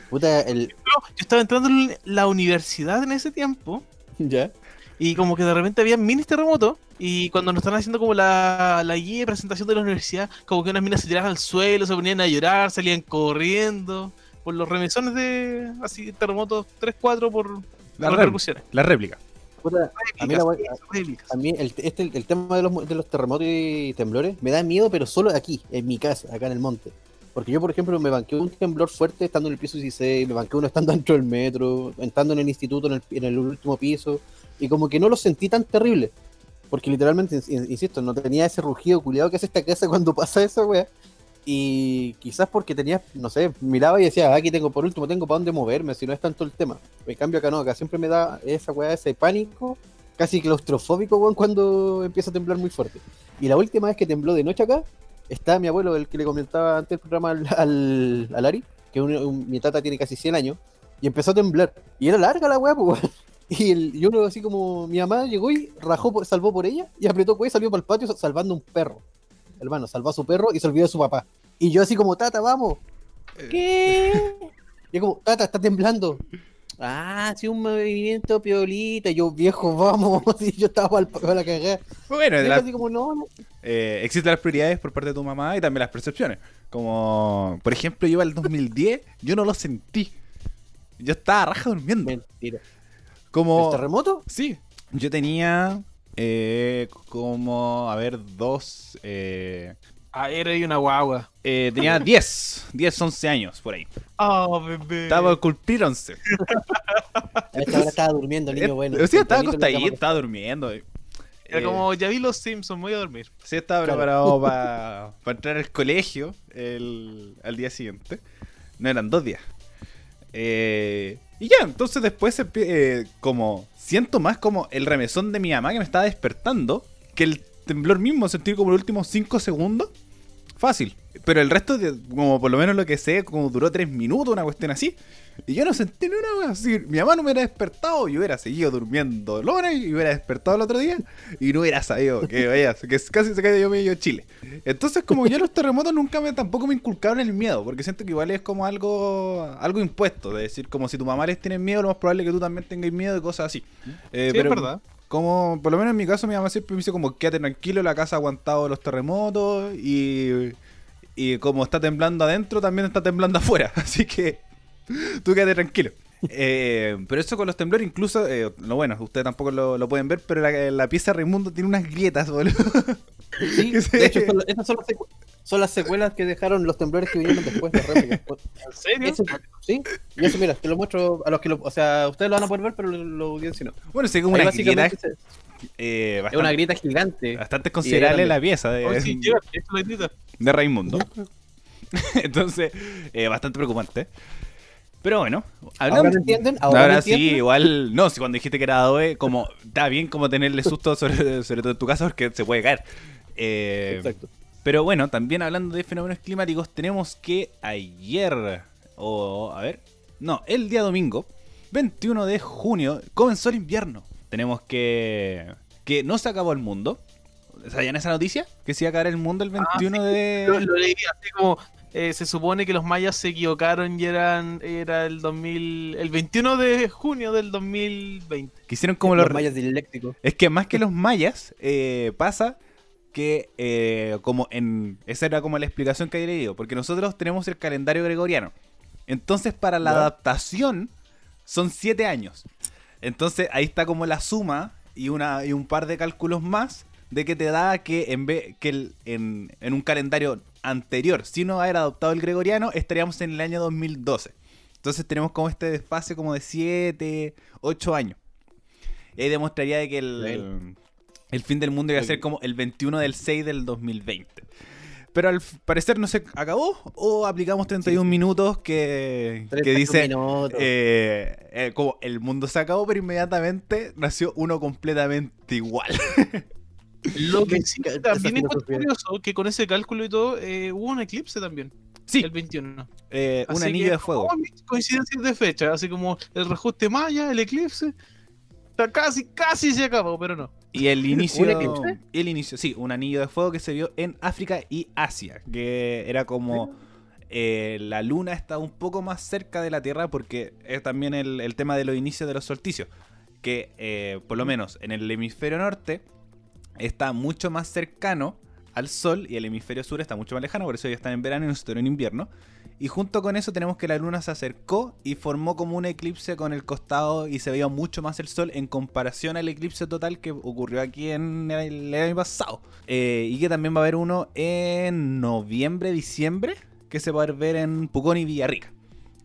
Puta, el. Yo estaba entrando en la universidad en ese tiempo. Ya. Y como que de repente había minis terremotos. Y cuando nos estaban haciendo como la, la guía de presentación de la universidad, como que unas minas se tiraban al suelo, se ponían a llorar, salían corriendo. Por los remesones de así terremotos 3-4 por La, las repercusiones. la réplica. Puta, a mí la wea- Réplicas, réplicas. a mí el, este, el tema de los, de los terremotos y temblores me da miedo, pero solo aquí, en mi casa, acá en el monte. Porque yo, por ejemplo, me banqué un temblor fuerte estando en el piso 16, me banqué uno estando dentro del metro, estando en el instituto en el, en el último piso, y como que no lo sentí tan terrible. Porque literalmente, in- insisto, no tenía ese rugido culiado que hace esta casa cuando pasa esa wea. Y quizás porque tenía, no sé, miraba y decía, "Ah, aquí tengo, por último, tengo para dónde moverme, si no es tanto el tema. En cambio acá no, acá siempre me da esa weá, ese pánico, casi claustrofóbico, weón, cuando empieza a temblar muy fuerte. Y la última vez que tembló de noche acá, está mi abuelo, el que le comentaba antes el programa al, al, al Ari, que un- un- mi tata tiene casi 100 años, y empezó a temblar. Y era larga la weá, pues. Y, el, y uno así como, mi mamá llegó y rajó, por- salvó por ella, y apretó pues y salió para el patio salvando un perro. Hermano, salvó a su perro y se olvidó de su papá. Y yo así como, tata, vamos. ¿Qué? Y como, tata, está temblando. Ah, sí, un movimiento piolita. Yo, viejo, vamos. Y yo estaba para, para la cagada. Bueno, él la- así como, no, no. eh, existen las prioridades por parte de tu mamá y también las percepciones. Como, por ejemplo, yo al 2010, yo no lo sentí. Yo estaba raja durmiendo. Mentira. Como, ¿El terremoto? Sí, yo tenía eh, como, a ver, dos... Eh, Ah, era ahí una guagua. eh, tenía 10, 10, 11 años por ahí. Oh, bebé. Estaba por cumplir 11. A esta hora estaba durmiendo, niño bueno. Eh, sí, estaba acostadito, estaba durmiendo. Era Eh, como, ya vi los Simpsons, voy a dormir. Sí, estaba Claro. preparado para entrar al colegio el, al día siguiente. No eran dos días. Eh, y ya, entonces después eh, como siento más como el remesón de mi mamá que me estaba despertando que el temblor mismo, sentí como los últimos 5 segundos. Fácil. Pero el resto, de, como por lo menos lo que sé, como duró 3 minutos, una cuestión así. Y yo no sentí ni una wea así. Mi mamá no me hubiera despertado, yo hubiera seguido durmiendo lora y hubiera despertado el otro día y no hubiera sabido que vaya, que casi se cayó medio Chile. Entonces, como yo los terremotos nunca me tampoco me inculcaron el miedo, porque siento que igual es como algo algo impuesto, de decir, como si tu mamá les tiene miedo, lo más probable es que tú también tengas miedo y cosas así. Eh, Sí, es verdad. Como, por lo menos en mi caso, mi mamá siempre me dice como, quédate tranquilo, la casa ha aguantado los terremotos y, y como está temblando adentro, también está temblando afuera. Así que tú quédate tranquilo. Eh, pero eso con los temblores, incluso, eh, lo bueno, ustedes tampoco lo, lo pueden ver, pero la, la pieza de Raimundo tiene unas grietas, boludo. Sí, de hecho, son, esas son las, son las secuelas que dejaron los temblores que vinieron después de réplicas. ¿En serio? Sí, y eso, mira, te lo muestro a los que lo. O sea, ustedes lo van a poder ver, pero lo, lo audiencia no. Bueno, sí, como Ahí grietas se- eh, es una grieta gigante. bastante considerable la pieza de, Oh, sí, de Raimundo. Entonces, eh, bastante preocupante. Pero bueno, hablando- ¿Ahora entienden? ¿Ahora sí, igual. No, si cuando dijiste que era Adobe, como. Está bien como tenerle susto, sobre, sobre todo en tu casa, porque se puede caer. Eh, Exacto. pero bueno, también hablando de fenómenos climáticos, tenemos que ayer. O. A ver. No, el día domingo, 21 de junio, comenzó el invierno. Tenemos que. Que no se acabó el mundo. ¿Sabían esa noticia? Que se iba a acabar el mundo el 21 de. Lo, lo leí así como. Eh, se supone que los mayas se equivocaron y eran era el 2000 el 21 de junio del 2020. Que hicieron como los los. mayas dilécticos. Es que más que los mayas, eh, pasa que eh, como en... Esa era como la explicación que había leído, porque nosotros tenemos el calendario gregoriano. Entonces para la adaptación son siete años. Entonces ahí está como la suma y, una, y un par de cálculos más de que te da que en vez que el- en, en un calendario anterior, si no haber adoptado el gregoriano, estaríamos en el año 2012. Entonces tenemos como este desfase como de 7, 8 años. Y ahí demostraría de que el, Bueno. el fin del mundo iba a ser como el 21 del 6 del 2020. Pero al parecer no se acabó o aplicamos 31 minutos que, que 31 dice eh, eh, como el mundo se acabó, pero inmediatamente nació uno completamente igual. Lo que sí, también encuentro curioso que con ese cálculo y todo, eh, hubo un eclipse también, Sí, el 21. eh, un Así anillo que, de fuego. coincidencias de fecha, así como el reajuste maya, el eclipse. Está casi, casi se acabó, pero no. Y el inicio. ¿Un eclipse? El inicio, sí, un anillo de fuego que se vio en África y Asia. Que era como. eh, la luna está un poco más cerca de la Tierra porque es también el, el tema de los inicios de los solsticios. Que eh, por lo menos en el hemisferio norte está mucho más cercano al Sol y el hemisferio sur está mucho más lejano, por eso ellos están en verano y nosotros en invierno. Y junto con eso tenemos que la luna se acercó y formó como un eclipse con el costado y se veía mucho más el sol en comparación al eclipse total que ocurrió aquí en el año pasado. Eh, y que también va a haber uno en noviembre, diciembre, que se va a ver en Pucón y Villarrica.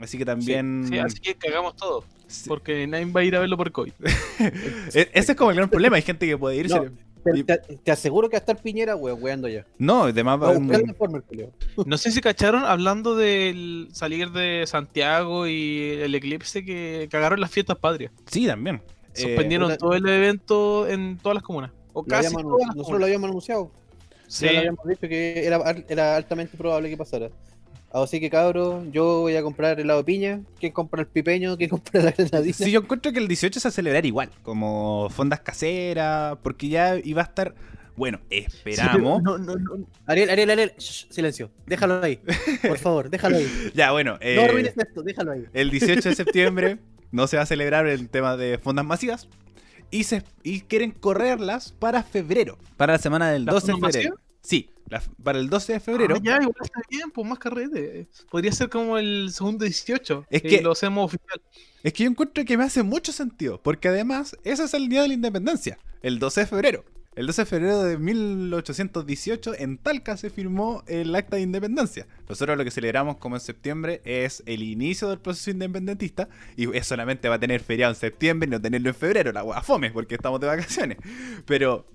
Así que también... Sí, así que cagamos todo, Sí. porque nadie va a ir a verlo por COVID. E- Ese es como el gran problema, hay gente que puede irse... No, Te, te- te aseguro que va a estar Piñera, weón, weando ya. No, además Va un-. No sé si cacharon hablando del salir de Santiago y el eclipse que cagaron las fiestas patrias. Sí, también. Eh, Suspendieron todo el evento en todas las comunas. O Lo casi habíamos todas anun- las nosotros lo habíamos anunciado. Sí. Ya lo habíamos dicho que era altamente probable que pasara. Así que cabros, yo voy a comprar helado de piña. ¿Quién compra el pipeño? ¿Quién compra la granadina? Sí, yo encuentro que el 18 se va a celebrar igual, como fondas caseras, porque ya iba a estar. Bueno, esperamos. No, no, no. Ariel, Ariel, Ariel, shh, silencio. Déjalo ahí. Por favor, déjalo ahí. Ya, bueno, eh, No arruines esto, déjalo ahí. el 18 de septiembre no se va a celebrar el tema de fondas masivas. Y, se, y quieren correrlas para febrero, para la semana del ¿La 12 de febrero. Sí, la- para el 12 de febrero. Ah, ya, igual está bien, pues más carrete. Podría ser como el segundo 18. Es que- lo hacemos oficial. Es que yo encuentro que me hace mucho sentido, porque además ese es el día de la independencia, el 12 de febrero. El 12 de febrero de 1818 en Talca se firmó el acta de independencia. Nosotros lo que celebramos como en septiembre es el inicio del proceso independentista y es solamente va a tener feriado en septiembre y no tenerlo en febrero, la hueá fome, porque estamos de vacaciones. Pero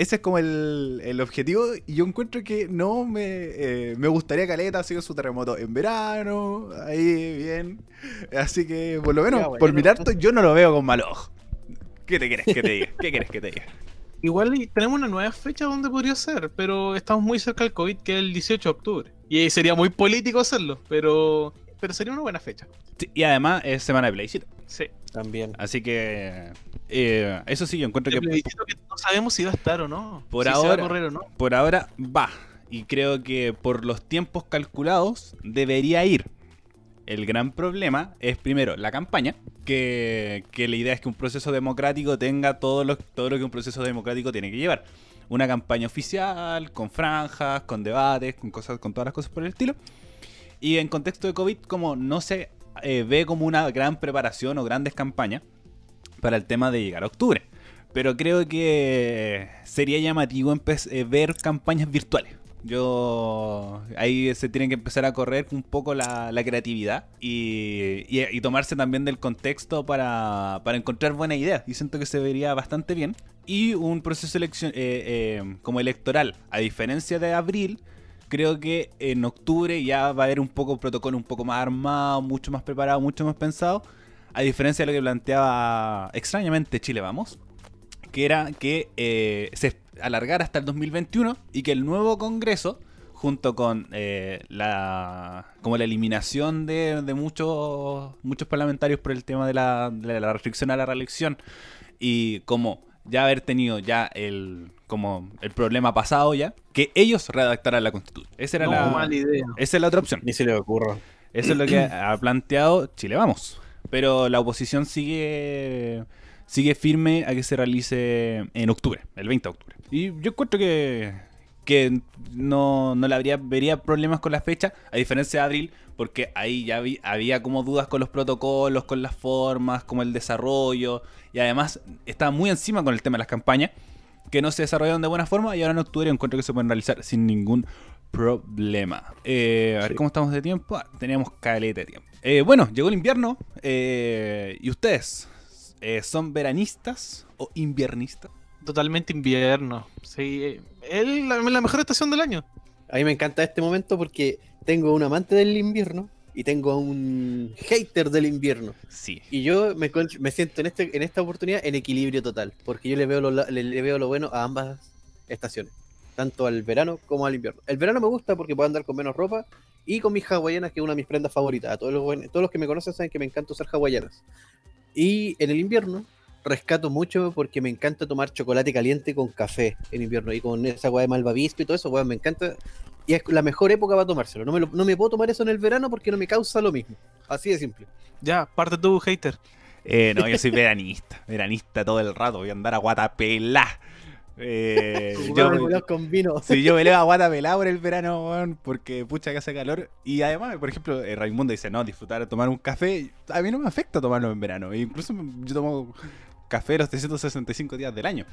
ese es como el, el objetivo y yo encuentro que no me, eh, me gustaría caleta sido su terremoto en verano, ahí bien. Así que por lo menos Ya, bueno, por mi harto yo no lo veo con mal ojo. ¿Qué te quieres que te diga? ¿Qué quieres que te diga? Igual tenemos una nueva fecha donde podría ser, pero estamos muy cerca del COVID, que es el 18 de octubre. Y sería muy político hacerlo, pero, pero sería una buena fecha. Sí, y además es semana de plebiscito. Sí. También. Así que eh, eso sí, yo encuentro que que no sabemos si va a estar o no. Por si se va a ahora- correr o no. por ahora va. Y creo que por los tiempos calculados debería ir. El gran problema es primero la campaña, que, que la idea es que un proceso democrático tenga todo lo, todo lo que un proceso democrático tiene que llevar. Una campaña oficial, con franjas, con debates, con cosas, con todas las cosas por el estilo. Y en contexto de COVID, como no se eh, ve como una gran preparación o grandes campañas para el tema de llegar a octubre. Pero creo que sería llamativo eh, ver campañas virtuales. Yo ahí se tiene que empezar a correr un poco la, la creatividad y, y- y tomarse también del contexto para, para encontrar buenas ideas. Y siento que se vería bastante bien. Y un proceso eh, eh, como electoral, a diferencia de abril, creo que en octubre ya va a haber un poco protocolo un poco más armado, mucho más preparado, mucho más pensado. A diferencia de lo que planteaba extrañamente Chile Vamos, que era que eh, se alargara hasta el 2021 y que el nuevo Congreso, junto con eh, la como la eliminación de, de muchos muchos parlamentarios por el tema de la, de la restricción a la reelección y como ya haber tenido ya el como el problema pasado ya, que ellos redactaran la constitución. Esa era No, la mala idea. esa es la otra opción. Ni se le ocurra. Eso es lo que ha planteado Chile Vamos. Pero la oposición sigue sigue firme a que se realice en octubre, el 20 de octubre. Y yo encuentro que, que no, no le habría, vería problemas con la fecha, a diferencia de abril, porque ahí ya vi- había como dudas con los protocolos, con las formas, como el desarrollo, y además estaba muy encima con el tema de las campañas, que no se desarrollaron de buena forma, y ahora en octubre encuentro que se pueden realizar sin ningún problema. Eh, a ver Sí. cómo estamos de tiempo. Ah, teníamos caleta de tiempo. Eh, bueno, llegó el invierno. eh, ¿Y ustedes? eh, ¿Son veranistas o inviernistas? Totalmente invierno. Sí, es la, la mejor estación del año. A mí me encanta este momento porque tengo un amante del invierno y tengo un hater del invierno. Sí. Y yo me, siento en, este, en esta oportunidad en equilibrio total, porque yo le veo, lo, le, le veo lo bueno a ambas estaciones, tanto al verano como al invierno. El verano me gusta porque puedo andar con menos ropa y con mis hawaianas, que es una de mis prendas favoritas. A todos los, todos los que me conocen saben que me encanta usar hawaianas. Y en el invierno rescato mucho porque me encanta tomar chocolate caliente con café en invierno y con esa weá de malvavisco y todo eso, weón, me encanta. Y es la mejor época para tomárselo. No me, lo- no me puedo tomar eso en el verano porque no me causa lo mismo. Así de simple. Ya, parte tú, hater. Eh, no, yo soy veranista. Veranista todo el rato. Voy a andar a guatapelá. Eh, yo, weón, con vino. Sí, yo me leo a guata pelada por el verano, weón, porque pucha que hace calor. Y además, por ejemplo, eh, Raimundo dice, no, disfrutar de tomar un café. A mí no me afecta tomarlo en verano. E incluso yo tomo café los 365 días del año.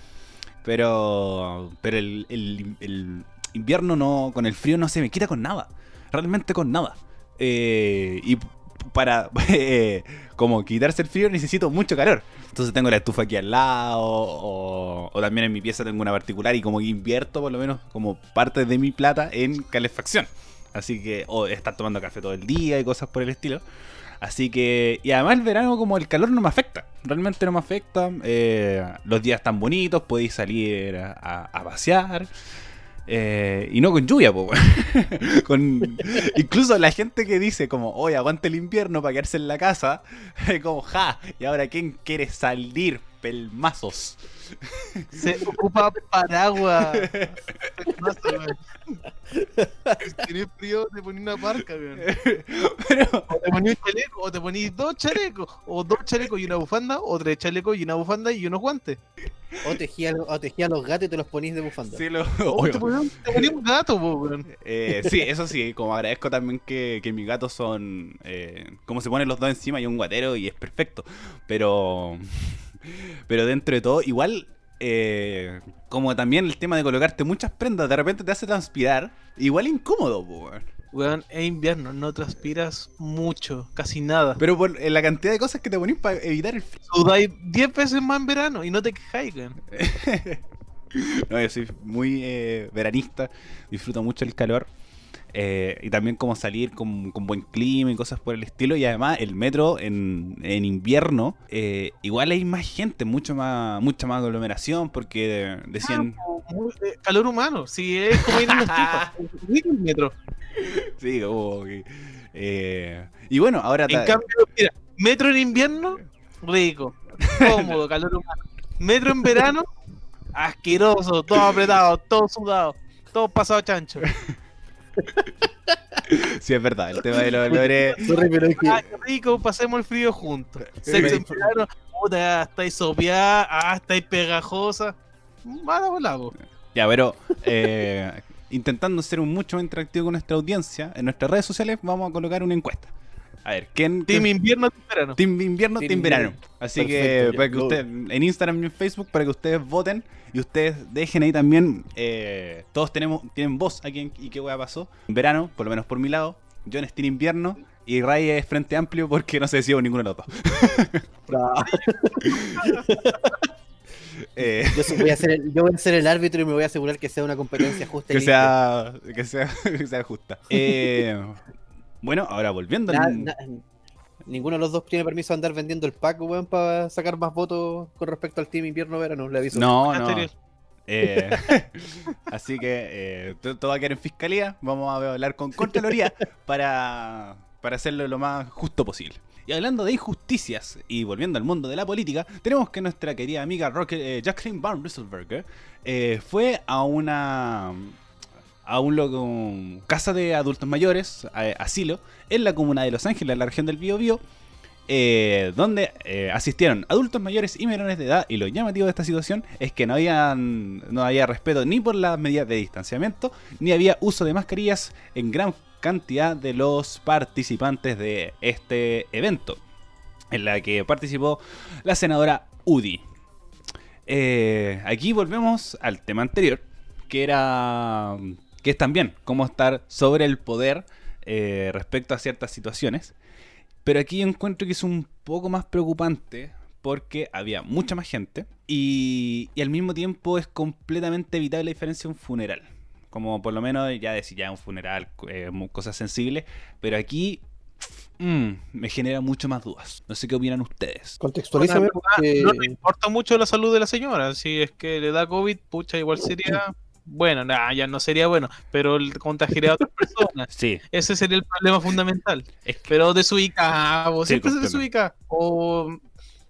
Pero, pero el, invierno no, con el frío no se me quita con nada. Realmente con nada. Eh, y para eh, como quitarse el frío necesito mucho calor. Entonces tengo la estufa aquí al lado, o, o también en mi pieza tengo una particular y como invierto por lo menos como parte de mi plata en calefacción. Así que, o estar tomando café todo el día y cosas por el estilo. Así que, y además el verano como el calor no me afecta, realmente no me afecta. eh, los días están bonitos, podéis salir a, pasear. eh, y no con lluvia, weón. con Incluso la gente que dice como, oye, aguante el invierno para quedarse en la casa, como, ja, y ahora ¿quién quiere salir? Pelmazos. Se ocupa paraguas. Pelmazo, weón. Si tenés frío, te pones una parca, weón. Pero, O te ponís un chaleco, o te ponís dos chalecos, o dos chalecos y una bufanda, o tres chalecos y una bufanda y unos guantes. O tejía, o tejía los gatos y te los ponís de bufanda. sí, lo, O te ponís, un- te ponís un gato, po, weón. Eh, sí, eso sí, como agradezco también que, que mis gatos son. eh, como se ponen los dos encima y un guatero y es perfecto. Pero. Pero dentro de todo, igual. eh, como también el tema de colocarte muchas prendas, de repente te hace transpirar. Igual incómodo, weón. Weón, es invierno, no transpiras mucho, casi nada. Pero por eh, la cantidad de cosas que te ponís para evitar el frío. Sudáis 10 veces más en verano y no te quejáis, weón. No, yo soy muy eh, veranista, disfruto mucho el calor. Eh, y también como salir con, con buen clima y cosas por el estilo. Y además el metro en, en invierno, eh, igual hay más gente, mucho más, mucha más aglomeración, porque decían... Muy- eh, calor humano, si es como ir en. Rico el metro. Sí, como que, eh, y bueno, ahora... En cambio, mira, metro en invierno, rico, cómodo, calor humano. Metro en verano, asqueroso, todo apretado, todo sudado, todo pasado chancho. sí, es verdad, el tema de los olores... Sorry, pero es que Ah, qué rico, pasemos el frío juntos. Sexo en verano, puta, ah, estáis sopeada, ah, estáis pegajosa. Mala volado. Ya, pero eh, intentando ser un mucho más interactivo con nuestra audiencia, en nuestras redes sociales vamos a colocar una encuesta. A ver, ¿quién... Team invierno, team verano. Team invierno, Team team verano. Así Perfecto, que ya, para que usted, en Instagram y en Facebook, para que ustedes voten y ustedes dejen ahí también. eh, todos tenemos tienen voz aquí en y qué hueá pasó. Verano, por lo menos por mi lado. John es team invierno y Ray es frente amplio porque no se decidió ninguno de los dos. Eh, yo, voy a ser el, yo voy a ser el árbitro y me voy a asegurar que sea una competencia justa y que, sea, que, sea, que sea justa. Eh, bueno, ahora volviendo Na- al. na- ninguno de los dos tiene permiso de andar vendiendo el pack, weón, para sacar más votos con respecto al team invierno-verano, le aviso. No, no. Anterior. Eh, así que eh, to- todo va a quedar en fiscalía. Vamos a hablar con Contraloría para, para hacerlo lo más justo posible. Y hablando de injusticias y volviendo al mundo de la política, tenemos que nuestra querida amiga Rocket, eh, Jacqueline Van Rieselberger eh, fue a una a un lo- casa de adultos mayores, asilo, en la comuna de Los Ángeles, en la región del Biobío, eh, donde eh, asistieron adultos mayores y menores de edad. Y lo llamativo de esta situación es que no, habían, no había respeto ni por las medidas de distanciamiento, ni había uso de mascarillas en gran cantidad de los participantes de este evento, en la que participó la senadora Udi. Eh, aquí volvemos al tema anterior, que era que es también cómo estar sobre el poder eh, respecto a ciertas situaciones. Pero aquí yo encuentro que es un poco más preocupante porque había mucha más gente y, y al mismo tiempo es completamente evitable la diferencia de un funeral. como por lo menos ya decir ya un funeral, eh, cosas sensibles, pero aquí mm, me genera mucho más dudas. No sé qué opinan ustedes. Contextualízame Bueno, porque No le importa mucho la salud de la señora. Si es que le da COVID, pucha, igual sería. Bueno, nah, ya no sería bueno, pero contagiaría a otras personas. Sí, Ese sería el problema fundamental. es que Pero desubicado, Sí, siempre se desubica. O,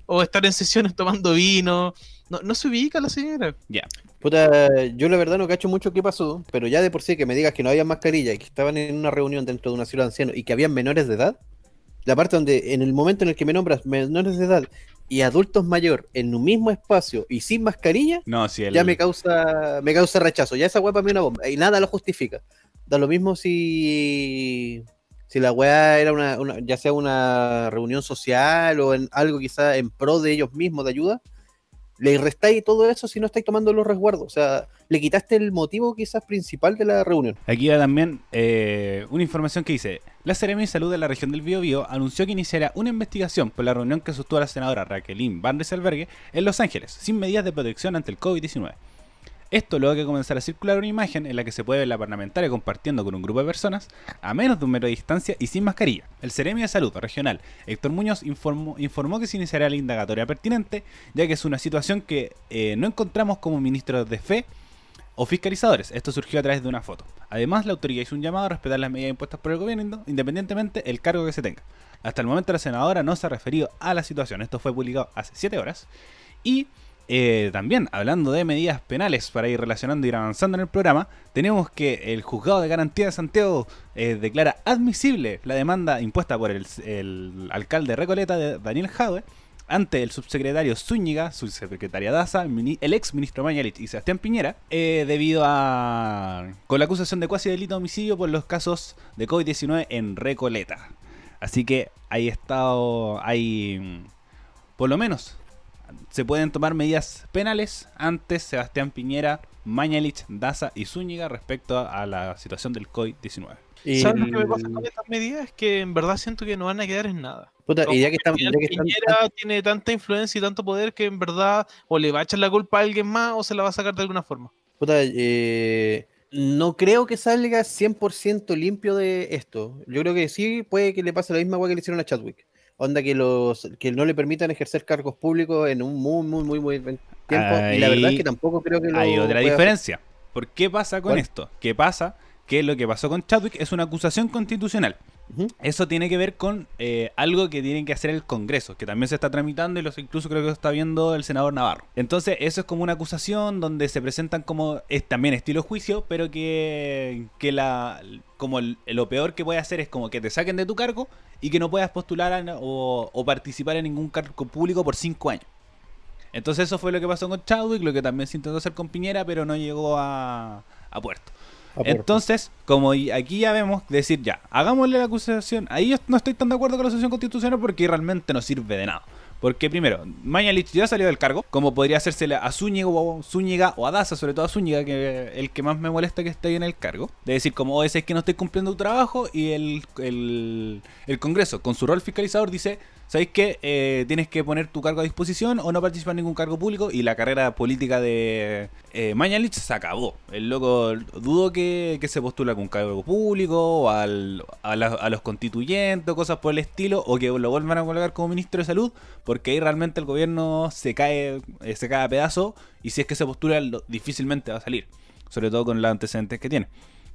o estar en sesiones tomando vino. No, no se ubica la señora. ya. Puta, yo la verdad no cacho mucho qué pasó, pero ya de por sí que me digas que no había mascarilla y que estaban en una reunión dentro de una ciudad de ancianos y que habían menores de edad, la parte donde en el momento en el que me nombras menores de edad y adultos mayor en un mismo espacio y sin mascarilla, No, si el... ya me causa me causa rechazo. Ya esa weá para mí es una bomba y nada lo justifica. Da lo mismo si si la weá era una, una- ya sea una reunión social o en algo quizá en pro de ellos mismos de ayuda, le restáis todo eso si no estáis tomando los resguardos. O sea, le quitaste el motivo quizás principal de la reunión. Aquí va también eh, una información que dice: La Seremi de Salud de la región del Biobío anunció que iniciará una investigación por la reunión que sostuvo la senadora Raquelín Van Rieselberghe en Los Ángeles, sin medidas de protección ante el COVID-19. Esto luego de comenzar a circular una imagen en la que se puede ver la parlamentaria compartiendo con un grupo de personas a menos de un metro de distancia y sin mascarilla. El Seremi de Salud regional, Héctor Muñoz, informó, informó que se iniciará la indagatoria pertinente, ya que es una situación que eh, no encontramos como ministros de fe o fiscalizadores. Esto surgió a través de una foto. Además, la autoridad hizo un llamado a respetar las medidas impuestas por el gobierno, independientemente del cargo que se tenga. Hasta el momento la senadora no se ha referido a la situación. Esto fue publicado hace 7 horas. Y eh, también, hablando de medidas penales para ir relacionando y ir avanzando en el programa, tenemos que el juzgado de garantía de Santiago eh, declara admisible la demanda impuesta por el, el alcalde de Recoleta, de Daniel Jadwe, ante el subsecretario Zúñiga, subsecretaria Daza, el, ex ministro Mañalich y Sebastián Piñera, eh, debido a. con la acusación de cuasi delito de homicidio por los casos de COVID-19 en Recoleta. Así que hay estado. hay. mm, por lo menos. Se pueden tomar medidas penales ante Sebastián Piñera, Mañalich, Daza y Zúñiga respecto a la situación del COVID-19. Y, ¿Sabes lo que me pasa con estas medidas? Es que en verdad siento que no van a quedar en nada. puta, y ya que ya Piñera tiene tanta influencia y tanto poder que en verdad o le va a echar la culpa a alguien más o se la va a sacar de alguna forma. puta, eh, no creo que salga 100% limpio de esto. Yo creo que sí puede que le pase la misma weá que le hicieron a Chadwick. Onda que los que no le permitan ejercer cargos públicos en un muy, muy, muy buen tiempo. y la verdad es que tampoco creo que lo Hay otra pueda hacer. diferencia. ¿Por qué pasa con ¿Cuál? esto? ¿Qué pasa? Que lo que pasó con Chadwick es una acusación constitucional. Eso tiene que ver con eh, algo que tiene que hacer el Congreso, que también se está tramitando y los incluso creo que lo está viendo el senador Navarro. Entonces, eso es como una acusación donde se presentan como es también estilo juicio, pero que, que la como el- lo peor que puede hacer es como que te saquen de tu cargo y que no puedas postular a- o, o participar en ningún cargo público por cinco años. Entonces eso fue lo que pasó con Chadwick, lo que también se intentó hacer con Piñera, pero no llegó a, a puerto. Entonces, como aquí ya vemos, decir ya, hagámosle la acusación. Ahí yo no estoy tan de acuerdo con la acusación constitucional porque realmente no sirve de nada. Porque primero, Mañalich ya salió del cargo, como podría hacérsele a Zúñiga o, Zúñiga o a Daza, sobre todo a Zúñiga, que el que más me molesta que esté ahí en el cargo. De decir, como, o ese es que no estoy cumpliendo tu trabajo y el, el Congreso, con su rol fiscalizador, dice, ¿sabéis qué? Eh, tienes que poner tu cargo a disposición o no participar en ningún cargo público y la carrera política de eh, Mañalich se acabó. El loco dudo que, que se postula con cargo público o al- a, los constituyentes cosas por el estilo o que lo vuelvan a colocar como ministro de salud porque ahí realmente el gobierno se cae, eh, se cae a pedazo y si es que se postula difícilmente va a salir. Sobre todo con los antecedentes que tiene.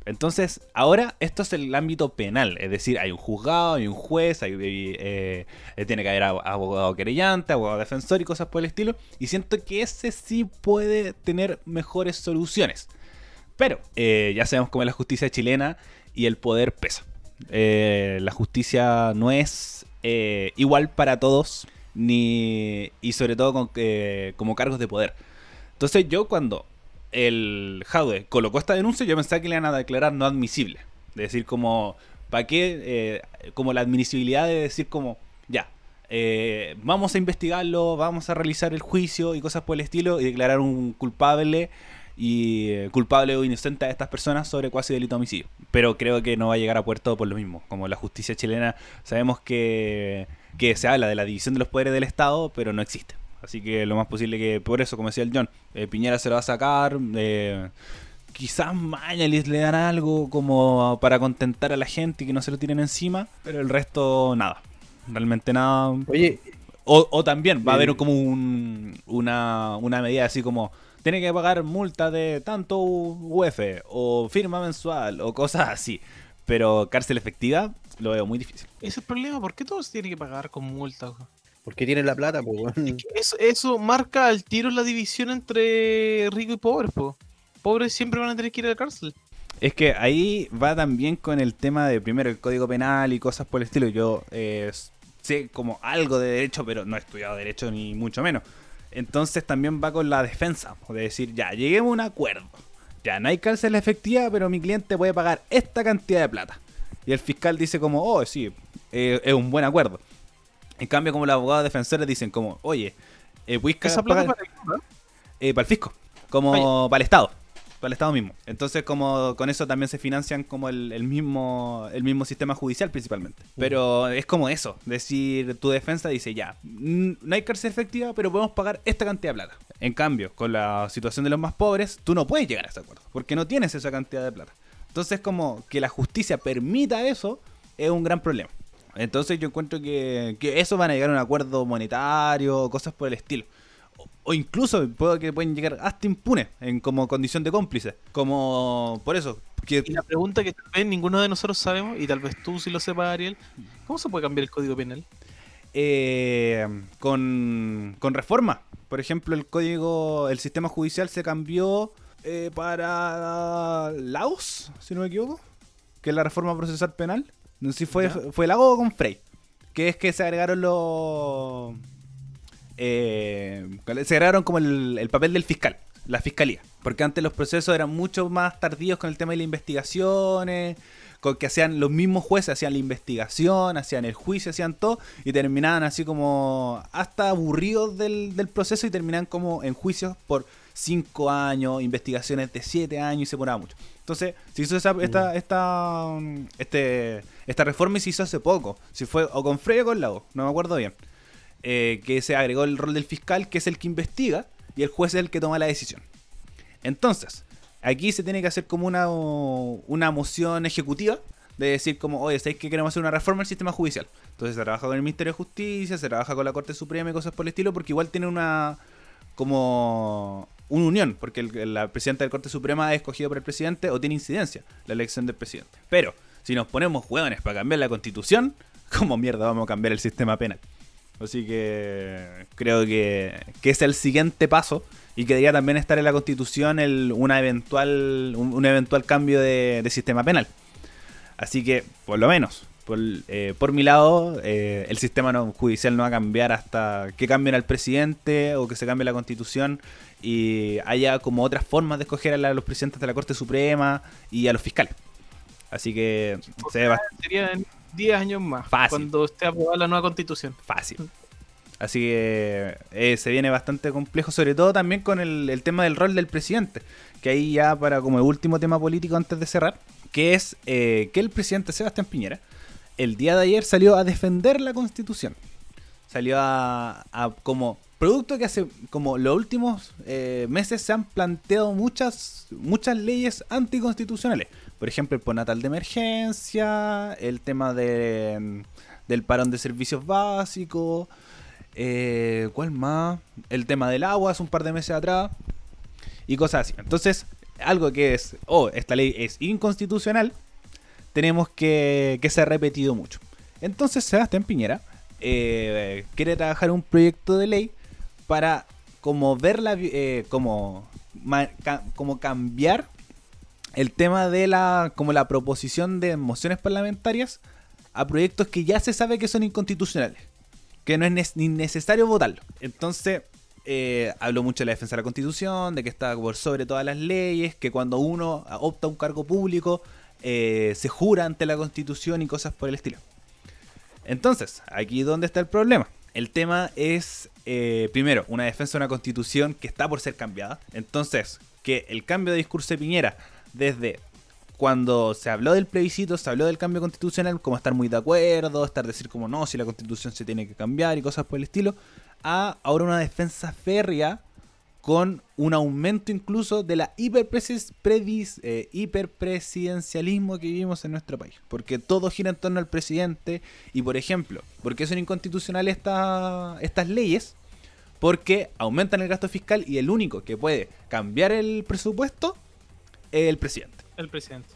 Entonces, ahora esto es el ámbito penal, es decir, hay un juzgado, hay un juez, hay, eh, eh, tiene que haber abo- abogado querellante, abogado defensor y cosas por el estilo, y siento que ese sí puede tener mejores soluciones. Pero eh, ya sabemos cómo es la justicia chilena y el poder pesa. La justicia no es igual para todos, ni y sobre todo con, como cargos de poder. Entonces yo cuando el Jadwe colocó esta denuncia, yo pensaba que le iban a declarar no admisible. De decir como, ¿para qué? Eh, como la admisibilidad de decir como, ya, eh, vamos a investigarlo, vamos a realizar el juicio y cosas por el estilo y declarar un culpable y eh, culpable o inocente a estas personas sobre cuasi delito de homicidio. Pero creo que no va a llegar a puerto por lo mismo. Como la justicia chilena, sabemos que, que se habla de la división de los poderes del Estado, pero no existe. Así que lo más posible que, por eso, como decía el John, eh, Piñera se lo va a sacar, eh, quizás Mañalis le dan algo como para contentar a la gente y que no se lo tiren encima, pero el resto nada. Realmente nada. Oye, O, o también va a Eh. haber como un- una, una medida así como tiene que pagar multa de tanto UF o firma mensual o cosas así. Pero cárcel efectiva lo veo muy difícil. Ese es el problema, ¿por qué todo se tiene que pagar con multa? Porque tienen la plata, pues, weón. Es que Eso, eso marca al tiro la división entre rico y pobre, po. Pobres siempre van a tener que ir a la cárcel. Es que ahí va también con el tema de primero el código penal y cosas por el estilo. Yo eh, sé como algo de derecho, pero no he estudiado derecho ni mucho menos. Entonces también va con la defensa, de decir, ya, lleguemos a un acuerdo. Ya, no hay cárcel efectiva, pero mi cliente puede pagar esta cantidad de plata. Y el fiscal dice como, oh, sí, eh, es un buen acuerdo. En cambio, como los abogados defensores dicen como, oye, eh, ¿puedes Esa plata pagar- para eh, para el fisco, como para el Estado, para el Estado mismo. Entonces, como con eso también se financian como el, el mismo el mismo sistema judicial principalmente. Pero es como eso, decir, tu defensa dice, ya, mm, no hay cárcel efectiva, pero podemos pagar esta cantidad de plata. En cambio, con la situación de los más pobres, tú no puedes llegar a ese acuerdo, porque no tienes esa cantidad de plata. Entonces, como que la justicia permita eso, es un gran problema. Entonces yo encuentro que, que eso van a llegar a un acuerdo monetario cosas por el estilo. O, o incluso puedo que pueden llegar hasta impunes en como condición de cómplice. Como por eso. Que, Y la pregunta que tal vez ninguno de nosotros sabemos, y tal vez tú sí lo sepas, Ariel, ¿cómo se puede cambiar el código penal? eh, con, con reforma. Por ejemplo, el código, el sistema judicial se cambió eh, para Laos, si no me equivoco, que es la reforma procesal penal. No sé si fue, Ya. fue Laos o con Frey, que es que se agregaron los... eh, se agregaron como el, el papel del fiscal, la fiscalía. Porque antes los procesos eran mucho más tardíos con el tema de las investigaciones, con que hacían los mismos jueces, hacían la investigación, hacían el juicio, hacían todo, y terminaban así como hasta aburridos del, del proceso y terminaban como en juicios por cinco años, investigaciones de siete años y se ponía mucho. Entonces, se hizo esa, esta, esta, mm, este, esta reforma y se hizo hace poco. Si fue o con Frey o con Lago, no me acuerdo bien. Eh, que se agregó el rol del fiscal, que es el que investiga, y el juez es el que toma la decisión. Entonces, aquí se tiene que hacer como una, una moción ejecutiva de decir como, oye, ¿sabéis que queremos hacer una reforma del sistema judicial? Entonces se trabaja con el Ministerio de Justicia, se trabaja con la Corte Suprema y cosas por el estilo, porque igual tiene una como una unión, porque el, la presidenta de la Corte Suprema es escogido por el presidente o tiene incidencia la elección del presidente. Pero, si nos ponemos hueones para cambiar la constitución, ¿cómo mierda vamos a cambiar el sistema penal? Así que creo que, que es el siguiente paso y que debería también estar en la constitución el, una eventual, un, eventual cambio de, sistema penal. Así que, por lo menos, por, eh, por mi lado, eh, el sistema judicial no va a cambiar hasta que cambien al presidente o que se cambie la constitución y haya como otras formas de escoger a, los presidentes de la Corte Suprema y a los fiscales. Así que se Sería en 10 años más, Fácil. cuando esté aprobada la nueva constitución. fácil. Así que eh, se viene bastante complejo, sobre todo también con el, el tema del rol del presidente. Que ahí ya para como el último tema político antes de cerrar, que es eh, que el presidente Sebastián Piñera el día de ayer salió a defender la constitución. Salió a, a como producto que hace como los últimos eh, meses se han planteado muchas muchas leyes anticonstitucionales. Por ejemplo, el ponatal de emergencia, el tema de, del parón de servicios básicos, eh, ¿cuál más? El tema del agua hace un par de meses atrás y cosas así. Entonces, algo que es, oh, esta ley es inconstitucional, tenemos que, que se ha repetido mucho. Entonces, Sebastián Piñera eh, quiere trabajar un proyecto de ley para como verla, eh, como, como cambiar el tema de la, como la proposición de mociones parlamentarias a proyectos que ya se sabe que son inconstitucionales, que no es ni necesario votarlo. Entonces, eh, habló mucho de la defensa de la constitución, de que está por sobre todas las leyes, que cuando uno opta un cargo público, eh, se jura ante la constitución y cosas por el estilo. Entonces, aquí donde está el problema. El tema es, eh, primero, una defensa de una constitución que está por ser cambiada. Entonces, que el cambio de discurso de Piñera, desde cuando se habló del plebiscito, se habló del cambio constitucional, como estar muy de acuerdo, estar decir como no, si la constitución se tiene que cambiar y cosas por el estilo, a ahora una defensa férrea con un aumento incluso de la eh, hiperpresidencialismo que vivimos en nuestro país. Porque todo gira en torno al presidente. Y por ejemplo, ¿por qué son inconstitucionales esta- estas leyes? Porque aumentan el gasto fiscal y el único que puede cambiar el presupuesto es el presidente. El presidente.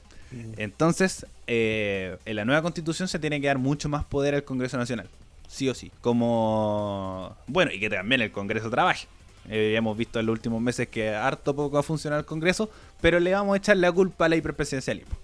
Entonces, eh, en la nueva constitución se tiene que dar mucho más poder al Congreso Nacional. Sí o sí. Como. Bueno, y que también el Congreso trabaje. Eh, hemos visto en los últimos meses que harto poco ha funcionado el Congreso, pero le vamos a echar la culpa al hiperpresidencialismo.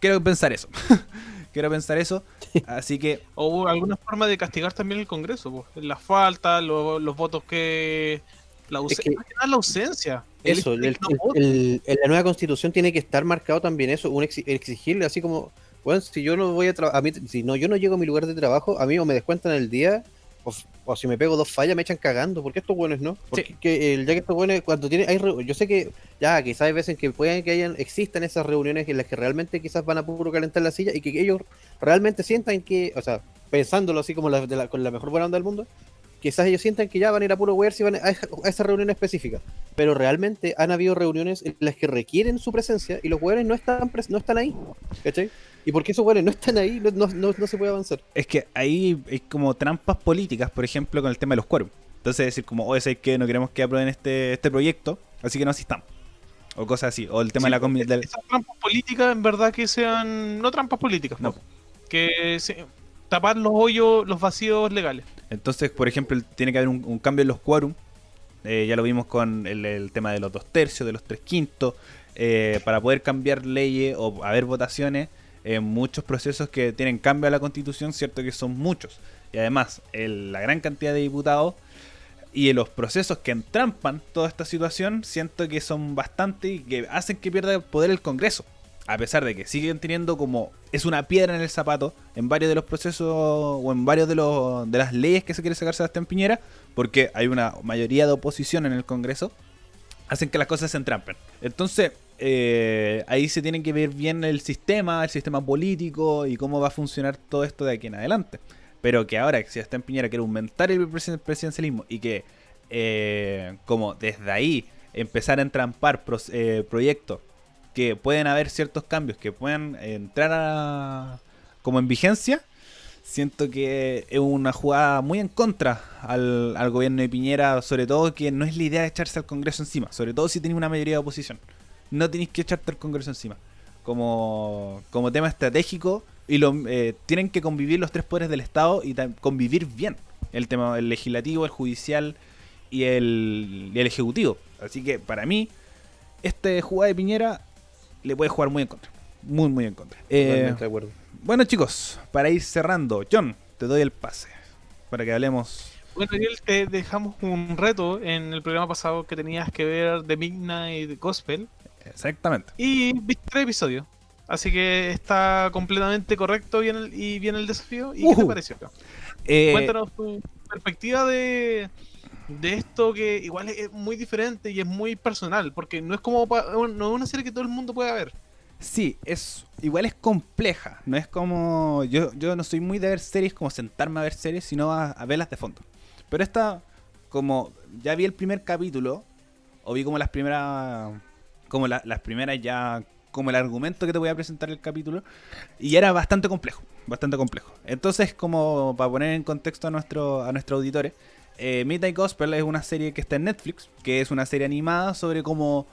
Quiero pensar eso. Quiero pensar eso. Así que O alguna forma de castigar también el Congreso, pues. La falta, lo- los votos que. La, Es que- más que nada la ausencia. Eso, el- el- el- en la nueva constitución tiene que estar marcado también eso, un exi- exigirle así como, bueno, si yo no voy a trabajar, si no, yo no llego a mi lugar de trabajo, a mí o me descuentan el día, o, o si me pego dos fallas me echan cagando, porque estos buenos no, porque Sí. que el, ya que estos buenos, cuando tienen, hay, yo sé que, ya, quizás hay veces que pueden que hayan, existan esas reuniones en las que realmente quizás van a puro calentar la silla y que ellos realmente sientan que, o sea, pensándolo así como la- de la- con la mejor buena onda del mundo, quizás ellos sientan que ya van a ir a puro wear si van a, a esa reunión específica. Pero realmente han habido reuniones en las que requieren su presencia y los weones no están, no están ahí. ¿Cachai? Y porque esos weones no están ahí, no, no, no- no se puede avanzar. es que ahí hay como trampas políticas, por ejemplo, con el tema de los quórum. Entonces decir como, oye, es que no queremos que aprueben este, este proyecto, así que no asistamos. O cosas así. O el tema Sí, de la comi- del- Esas trampas políticas, en verdad, que sean. No trampas políticas, No. Que se- tapar los hoyos, los vacíos legales. Entonces, por ejemplo, tiene que haber un, un cambio en los quórum. Eh, ya lo vimos con el, el tema de los dos tercios, de los tres quintos. eh, para poder cambiar leyes o haber votaciones en muchos procesos que tienen cambio a la constitución, cierto que son muchos. Y además, la gran cantidad de diputados y los procesos que entrampan toda esta situación, siento que son bastante y que hacen que pierda poder el Congreso. A pesar de que siguen teniendo como es una piedra en el zapato en varios de los procesos o en varios de, los, de las leyes que se quiere sacar Sebastián Piñera, porque hay una mayoría de oposición en el Congreso, hacen que las cosas se entrampen. Entonces, eh, ahí se tiene que ver bien el sistema, el sistema político y cómo va a funcionar todo esto de aquí en adelante. Pero que ahora que Sebastián Piñera quiere aumentar el presidencialismo y que eh, como desde ahí empezar a entrampar eh, proyectos que pueden haber ciertos cambios que puedan entrar a- como en vigencia, siento que es una jugada muy en contra al, al gobierno de Piñera, sobre todo que no es la idea de echarse al Congreso encima, sobre todo si tenéis una mayoría de oposición. No tenéis que echarte al Congreso encima. Como, como tema estratégico, y lo, eh, tienen que convivir los tres poderes del Estado y convivir bien. El tema el legislativo, el judicial y el, y el ejecutivo. Así que para mí, este jugada de Piñera le puede jugar muy en contra. Muy, muy en contra. Eh, Totalmente de acuerdo. bueno, chicos, para ir cerrando, John, te doy el pase. Para que hablemos. Bueno, Ariel, te dejamos un reto en el programa pasado que tenías que ver The Midnight Gospel Exactamente. y viste tres episodios. Así que está completamente correcto bien el- y bien el desafío. ¿Y qué te pareció? Eh, Cuéntanos tu perspectiva de, de esto que igual es muy diferente y es muy personal, porque no es como no es una serie que todo el mundo pueda ver. Sí, es igual es compleja. No es como. Yo, yo no soy muy de ver series como sentarme a ver series, sino a, a verlas de fondo. Pero esta, como ya vi el primer capítulo, o vi como las primeras. Como la- las primeras ya. Como el argumento que te voy a presentar el capítulo. Y era bastante complejo. Bastante complejo. Entonces, como para poner en contexto a, nuestro, a nuestros auditores. Eh, Midnight Gospel es una serie que está en Netflix. Que es una serie animada sobre como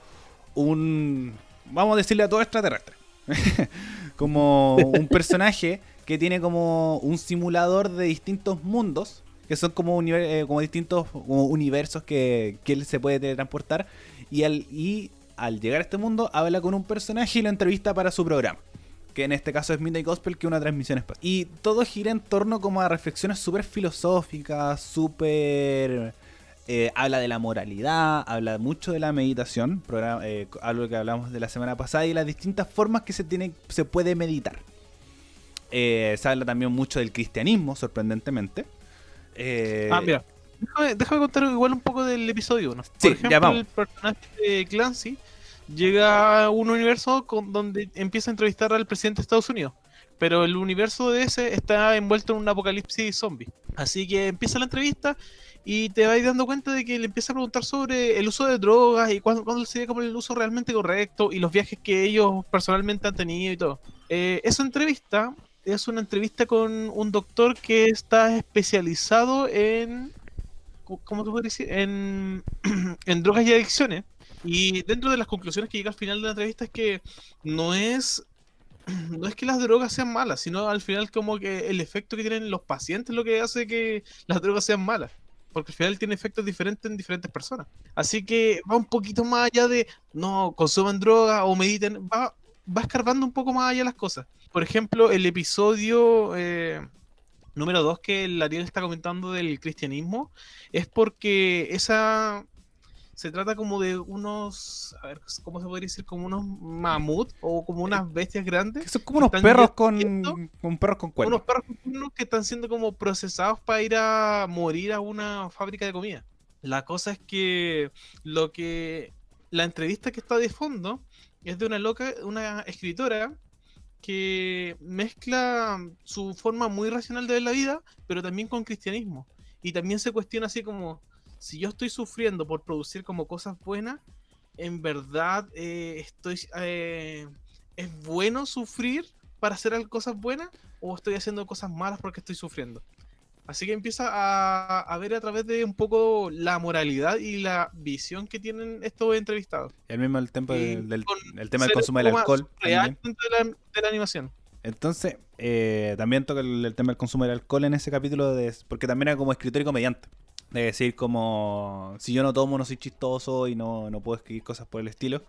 un. Vamos a decirle a todo extraterrestre. como un personaje que tiene como un simulador de distintos mundos. Que son como, univer- eh, como distintos universos que, que él se puede teletransportar. Y al, y al llegar a este mundo habla con un personaje y lo entrevista para su programa. Que en este caso es Midnight Gospel, que es una transmisión espacial. Y todo gira en torno como a reflexiones súper filosóficas, súper... eh, habla de la moralidad, habla mucho de la meditación, programa, eh, algo que hablamos de la semana pasada, y las distintas formas que se, tiene, se puede meditar. Eh, se habla también mucho del cristianismo, sorprendentemente. Eh, Ah. Déjame, déjame contar igual un poco del episodio 1. Sí, Por ejemplo, ya vamos. el personaje de Clancy llega a un universo con, donde empieza a entrevistar al presidente de Estados Unidos. pero el universo de ese está envuelto en un apocalipsis zombie. Así que empieza la entrevista y te vas dando cuenta de que le empieza a preguntar sobre el uso de drogas y cuándo, cuándo sería como el uso realmente correcto y los viajes que ellos personalmente han tenido y todo. Eh, esa entrevista es una entrevista con un doctor que está especializado en. ¿Cómo te puedo decir? En, drogas y adicciones. Y dentro de las conclusiones que llega al final de la entrevista es que no es no es que las drogas sean malas, sino al final como que el efecto que tienen los pacientes lo que hace que las drogas sean malas. Porque al final tiene efectos diferentes en diferentes personas. Así que va un poquito más allá de no consuman droga o mediten. Va, va escarbando un poco más allá las cosas. Por ejemplo, el episodio eh, número 2 que el Ariel está comentando del cristianismo es porque esa se trata como de unos, a ver, ¿cómo se podría decir? Como unos mamut o como unas bestias grandes. Que son como unos perros con perros con cuernos. Unos perros con cuernos que están siendo como procesados para ir a morir a una fábrica de comida. La cosa es que lo que la entrevista que está de fondo es de una loca, una escritora que mezcla su forma muy racional de ver la vida, pero también con cristianismo. Y también se cuestiona así como, si yo estoy sufriendo por producir como cosas buenas, en verdad eh, estoy... eh, ¿Es bueno sufrir para hacer cosas buenas o estoy haciendo cosas malas porque estoy sufriendo? Así que empieza a, a ver a través de un poco la moralidad y la visión que tienen estos entrevistados. El mismo el, Y del, el tema del consumo del alcohol. real de la, de la animación. Entonces, eh, también toca el, el tema del consumo del alcohol en ese capítulo, de, porque también era como escritor y comediante. De decir, como, si yo no tomo, no soy chistoso y no, no puedo escribir cosas por el estilo.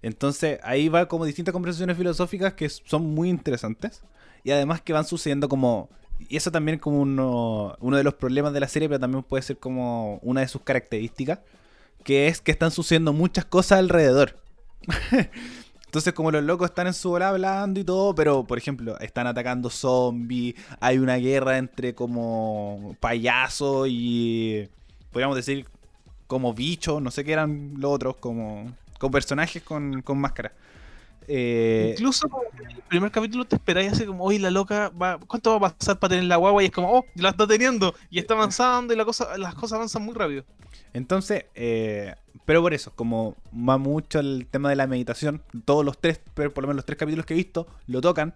Entonces, ahí va como distintas conversaciones filosóficas que son muy interesantes. Y además que van sucediendo como... Y eso también es como uno, uno de los problemas de la serie, pero también puede ser como una de sus características, que es que están sucediendo muchas cosas alrededor. Entonces, como los locos están en su hora hablando y todo, pero por ejemplo, están atacando zombies, hay una guerra entre como payasos y podríamos decir como bichos, no sé qué eran los otros, como, como personajes con, con máscara. Eh, Incluso en el primer capítulo te esperáis así como, oye, la loca, va, ¿cuánto va a pasar para tener la guagua? Y es como, oh, la está teniendo, y está avanzando, y la cosa, las cosas avanzan muy rápido. Entonces, eh, pero por eso, como va mucho el tema de la meditación, todos los tres, pero por lo menos los tres capítulos que he visto, lo tocan.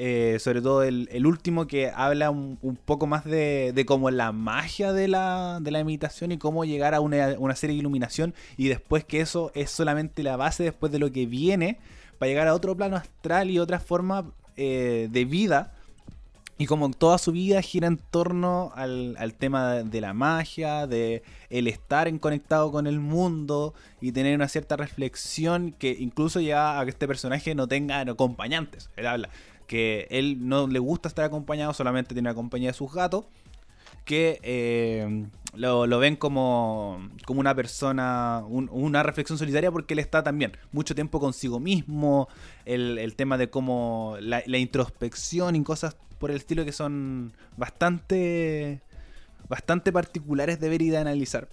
eh, sobre todo el, el último que habla un, un poco más de, de como la magia de la, de la meditación y cómo llegar a una, una serie de iluminación y después que eso es solamente la base después de lo que viene para llegar a otro plano astral y otra forma eh, de vida y como toda su vida gira en torno al, tema de, de la magia, de el estar en conectado con el mundo y tener una cierta reflexión que incluso lleva a que este personaje no tenga acompañantes. Él habla que él no le gusta estar acompañado, solamente tiene la compañía de sus gatos, que eh, lo, ven como, como una persona, un- una reflexión solitaria porque él está también mucho tiempo consigo mismo, el, el tema de cómo la, introspección y cosas por el estilo que son bastante bastante particulares de ver y de analizar.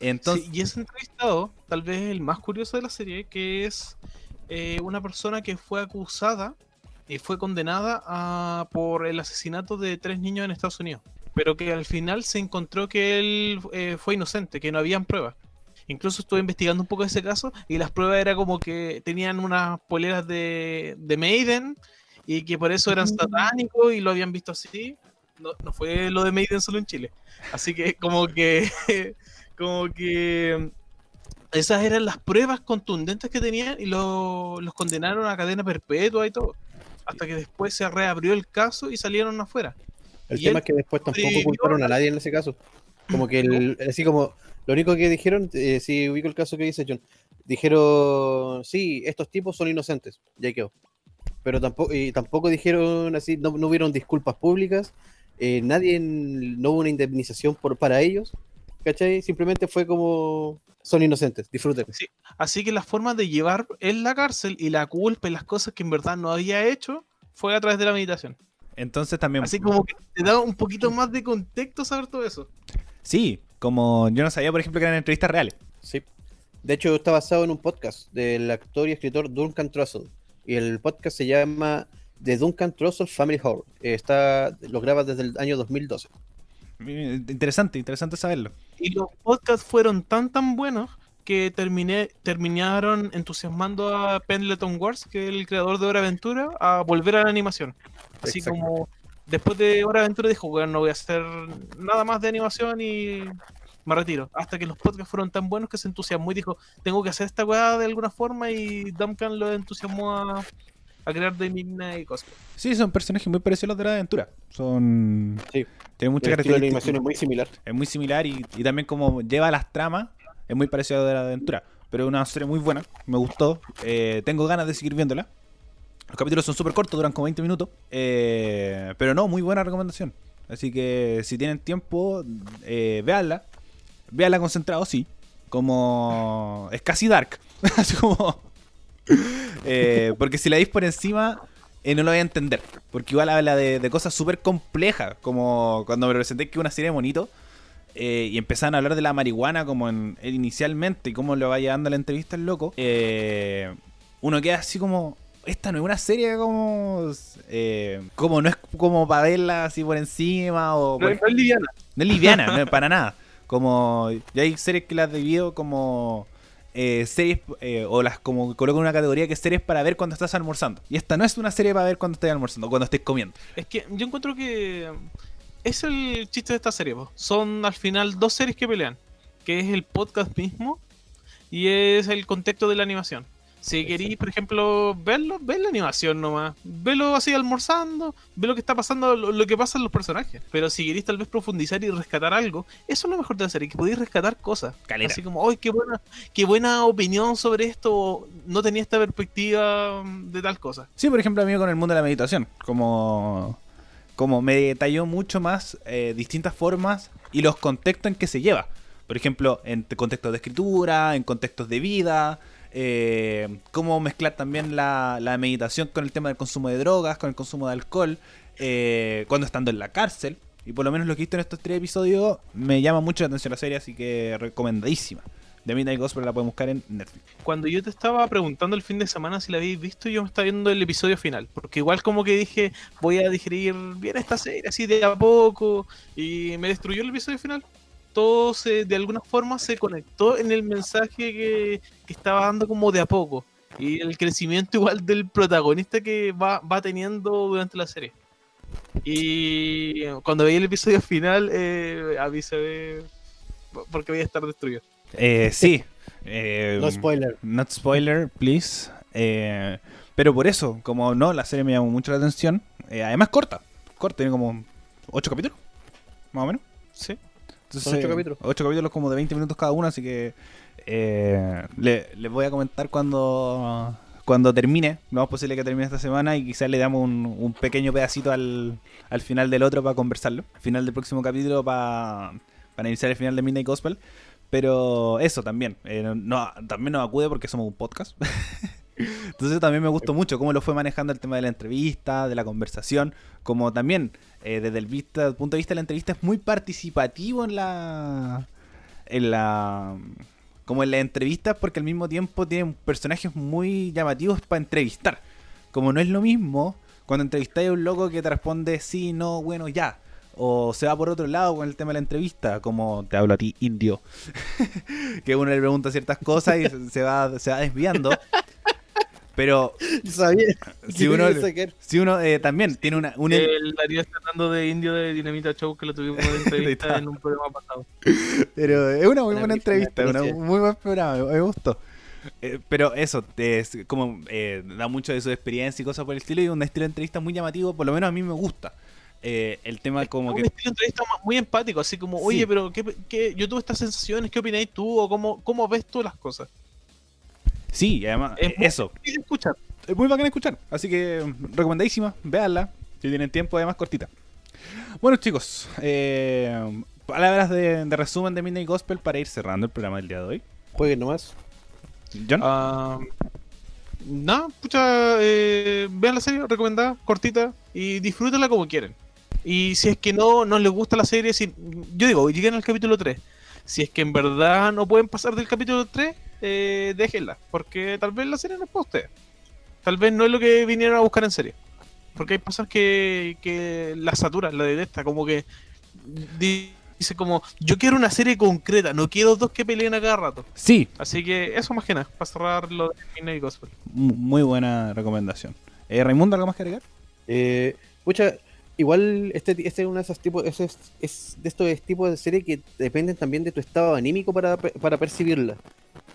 Entonces, y ese entrevistado, tal vez el más curioso de la serie, que es eh, una persona que fue acusada y fue condenada a- por el asesinato de tres niños en Estados Unidos, pero que al final se encontró que él eh, fue inocente, que no habían pruebas. Incluso estuve investigando un poco ese caso y las pruebas era como que tenían unas poleras de, de Maiden y que por eso eran Mm. satánicos y lo habían visto así. No, no fue lo de Maiden solo en Chile. Así que como que como que esas eran las pruebas contundentes que tenían y lo- los condenaron a cadena perpetua y todo. Hasta que después se reabrió el caso y salieron afuera. El tema es que después tampoco culparon a nadie en ese caso. Como que el, así como lo único que dijeron, eh, si ubico el caso que dice John, dijeron sí, estos tipos son inocentes, ya quedó. Pero tampoco, y tampoco dijeron así, no, no hubieron disculpas públicas, eh, nadie, no hubo una indemnización por, para ellos, ¿cachai? Simplemente fue como son inocentes, disfruten. Así que la forma de llevar en la cárcel y la culpa y las cosas que en verdad no había hecho fue a través de la meditación. Entonces también Así como que te da un poquito más de contexto saber todo eso. sí, como yo no sabía, por ejemplo, que eran entrevistas reales. Sí. De hecho, está basado en un podcast del actor y escritor Duncan Trussell. Y el podcast se llama de Duncan Trussell Family Horror. Está, lo graba desde el año 2012. Eh, Interesante, interesante saberlo. Y los podcasts fueron tan tan buenos que terminé, terminaron entusiasmando a Pendleton Wars, que es el creador de Hora Aventura, a volver a la animación. Así Exacto. como después de Hora Aventura dijo, bueno, no voy a hacer nada más de animación y me retiro. Hasta que los podcasts fueron tan buenos que se entusiasmó y dijo, tengo que hacer esta weá de alguna forma y Duncan lo entusiasmó a, a crear The Midnight Cosplay. Sí, son personajes muy parecidos a los de la aventura. Son. Sí. Tienen muchas de características. animación es muy similar. Es muy similar y, y también como lleva las tramas, es muy parecido a la aventura. Pero es una serie muy buena, me gustó. eh, tengo ganas de seguir viéndola. Los capítulos son súper cortos, duran como 20 minutos. eh, pero no, muy buena recomendación. Así que si tienen tiempo, eh, véanla. Véanla concentrado, sí. Como. Es casi dark. Así como. eh, porque si la veis por encima, no lo voy a entender. Porque igual habla de, cosas súper complejas. Como cuando me presenté que una serie de monitos. Eh, y empezaron a hablar de la marihuana como en, en inicialmente y cómo lo va llevando a la entrevista el loco. eh, uno queda así como. Esta no es una serie como. eh, como no es como para verla así por encima o. No, por- no es liviana. no es liviana, no es para nada. Como. Ya hay series que las divido como. eh, series. eh, o las como coloco en una categoría que es series para ver cuando estás almorzando. Y esta no es una serie para ver cuando estés almorzando o cuando estés comiendo. Es que yo encuentro que es el chiste de esta serie. po. Son al final dos series que pelean, que es el podcast mismo y es el contexto de la animación. Si queréis, por ejemplo, verlo, ve la animación nomás. Velo así almorzando, ve lo que está pasando, lo, lo que pasa en los personajes. Pero si queréis tal vez profundizar y rescatar algo, eso es lo mejor de la serie, que podéis rescatar cosas. Así como, ¡ay, qué buena, qué buena opinión sobre esto! No tenía esta perspectiva mm, de tal cosa. Sí, por ejemplo, a mí con el mundo de la meditación. Como. Como me detalló mucho más eh, distintas formas y los contextos en que se lleva. Por ejemplo, en te- contextos de escritura, en contextos de vida. eh, cómo mezclar también la, la meditación con el tema del consumo de drogas, con el consumo de alcohol. eh, cuando estando en la cárcel. Y por lo menos lo que he visto en estos tres episodios me llama mucho la atención la serie, así que recomendadísima. The Midnight Gospel la pueden buscar en Netflix. cuando yo te estaba preguntando el fin de semana si la habéis visto, yo me estaba viendo el episodio final. Porque igual como que dije, voy a digerir bien esta serie así de a poco. Y me destruyó el episodio final. Todo se, de alguna forma se conectó en el mensaje que, estaba dando como de a poco. Y el crecimiento igual del protagonista que va, va teniendo durante la serie. Y cuando veía el episodio final, eh, avisé porque voy a estar destruido. Eh, sí. eh, No spoiler. Not spoiler, please. Eh, pero por eso, como no, la serie me llamó mucho la atención. Eh, además corta. Corta, tiene como 8 capítulos. Más o menos. Sí. Entonces, Son ocho eh, capítulos. ocho capítulos como de 20 minutos cada uno, así que eh, le- les voy a comentar cuando cuando termine. Lo más posible que termine esta semana y quizás le damos un, un pequeño pedacito al, al final del otro para conversarlo. Al final del próximo capítulo para, para iniciar el final de Midnight Gospel. Pero eso también. eh, no- también nos acude porque somos un podcast. Entonces también me gustó mucho cómo lo fue manejando el tema de la entrevista, de la conversación, como también eh, desde el vista, punto de vista de la entrevista es muy participativo en la en la como en las entrevistas porque al mismo tiempo tienen personajes muy llamativos para entrevistar. Como no es lo mismo cuando entrevistáis a un loco que te responde sí, no, bueno, ya. O se va por otro lado con el tema de la entrevista, como te hablo a ti, indio. que uno le pregunta ciertas cosas y se- va, se va desviando. Pero sabía. si uno, si uno eh, también tiene una, un El Darío está hablando de Indio de Dinamita Show que lo tuvimos de entrevista en un programa pasado. Pero es una muy buena entrevista, una muy buen programa, me, gustó. Eh, pero eso, te- es como eh, da mucho de su experiencia y cosas por el estilo y un estilo de entrevista muy llamativo, por lo menos a mí me gusta. Eh, el tema como un que... de entrevista muy empático, así como, Sí. oye, pero ¿qué, qué- yo tuve estas sensaciones, ¿qué opináis tú? ¿O cómo, cómo ves tú las cosas? Sí, además, Es eh, muy eso, escuchar. es muy bacán escuchar. Así que mm, recomendadísima, véanla, si tienen tiempo, además cortita. Bueno chicos, eh, palabras de, de resumen de Midnight Gospel para ir cerrando el programa del día de hoy. Jueguen nomás. John. Ah, Nada, pucha, eh, vean la serie, recomendada, cortita, y disfrútenla como quieren. Y si es que no, no les gusta la serie, si, yo digo, lleguen al capítulo 3. Si es que en verdad no pueden pasar del capítulo 3, eh, déjenla, porque tal vez la serie no es para ustedes. Tal vez no es lo que vinieron a buscar en serie. Porque hay personas que, que la saturan, la detesta, como que di- dice como, yo quiero una serie concreta, no quiero dos que peleen a cada rato. Sí, Así que eso más que nada, para cerrar lo de Midnight Gospel. mu- muy buena recomendación. Eh, Raimundo, ¿algo más que agregar? Eh, pucha, igual este, este es uno de esos tipos, es, es de estos tipos de series que dependen también de tu estado anímico para, para percibirla.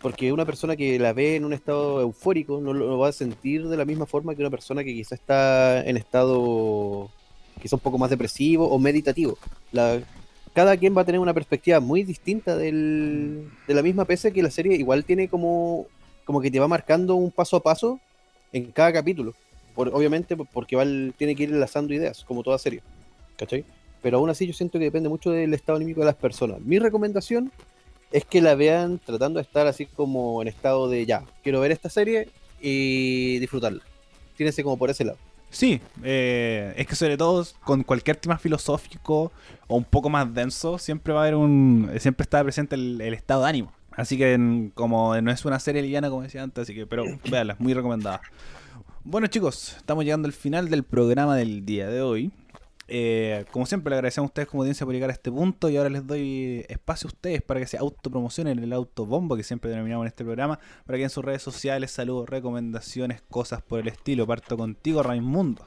Porque una persona que la ve en un estado eufórico no lo, va a sentir de la misma forma que una persona que quizá está en estado quizá un poco más depresivo o meditativo. Cada quien va a tener una perspectiva muy distinta del, de la misma, pese que la serie igual tiene como, como que te va marcando un paso a paso en cada capítulo. Por, obviamente por- porque va el- tiene que ir enlazando ideas, como toda serie. ¿Cachai? Pero aún así yo siento que depende mucho del estado anímico de las personas. Mi recomendación es que la vean tratando de estar así como en estado de ya, quiero ver esta serie y disfrutarla. Tienes como por ese lado. Sí, eh, es que sobre todo con cualquier tema filosófico o un poco más denso, siempre va a haber un. Siempre está presente el, el estado de ánimo. Así que, en- como no es una serie liviana, como decía antes, así que, pero véanla, muy recomendada. Bueno, chicos, estamos llegando al final del programa del día de hoy. Eh, como siempre, le agradecemos a ustedes como audiencia por llegar a este punto y ahora les doy espacio a ustedes para que se autopromocionen el autobombo que siempre denominamos en este programa, para que en sus redes sociales, saludos, recomendaciones, cosas por el estilo. Parto contigo, Raimundo.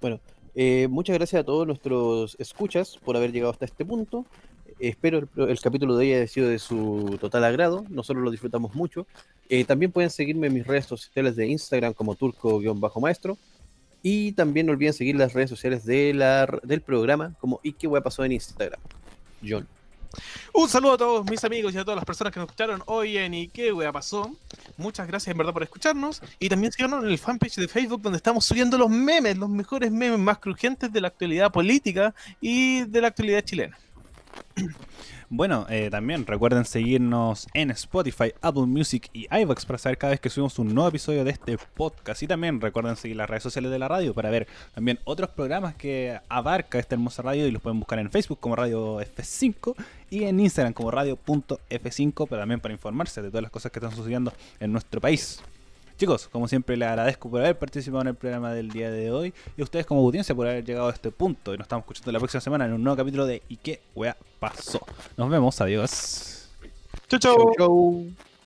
Bueno, eh, muchas gracias a todos nuestros escuchas por haber llegado hasta este punto. Espero el, capítulo de hoy haya sido de su total agrado. Nosotros lo disfrutamos mucho. Eh, también pueden seguirme en mis redes sociales de Instagram como turco-maestro. Y también no olviden seguir las redes sociales de la, del programa como ¿Y qué pasó en Instagram? John. Un saludo a todos mis amigos y a todas las personas que nos escucharon hoy en ¿Y qué wea pasó? Muchas gracias en verdad por escucharnos. Y también síganos en el fanpage de Facebook donde estamos subiendo los memes, los mejores memes más crujientes de la actualidad política y de la actualidad chilena. Bueno, eh, también recuerden seguirnos en Spotify, Apple Music y iVoox para saber cada vez que subimos un nuevo episodio de este podcast. Y también recuerden seguir las redes sociales de la radio para ver también otros programas que abarca esta hermosa radio y los pueden buscar en Facebook como Radio F5 y en Instagram como Radio.f5, pero también para informarse de todas las cosas que están sucediendo en nuestro país. Chicos, como siempre les agradezco por haber participado en el programa del día de hoy y a ustedes como audiencia por haber llegado a este punto. Y nos estamos escuchando la próxima semana en un nuevo capítulo de ¿Y qué wea pasó? Nos vemos, adiós. Chau, chau. Chau, chau.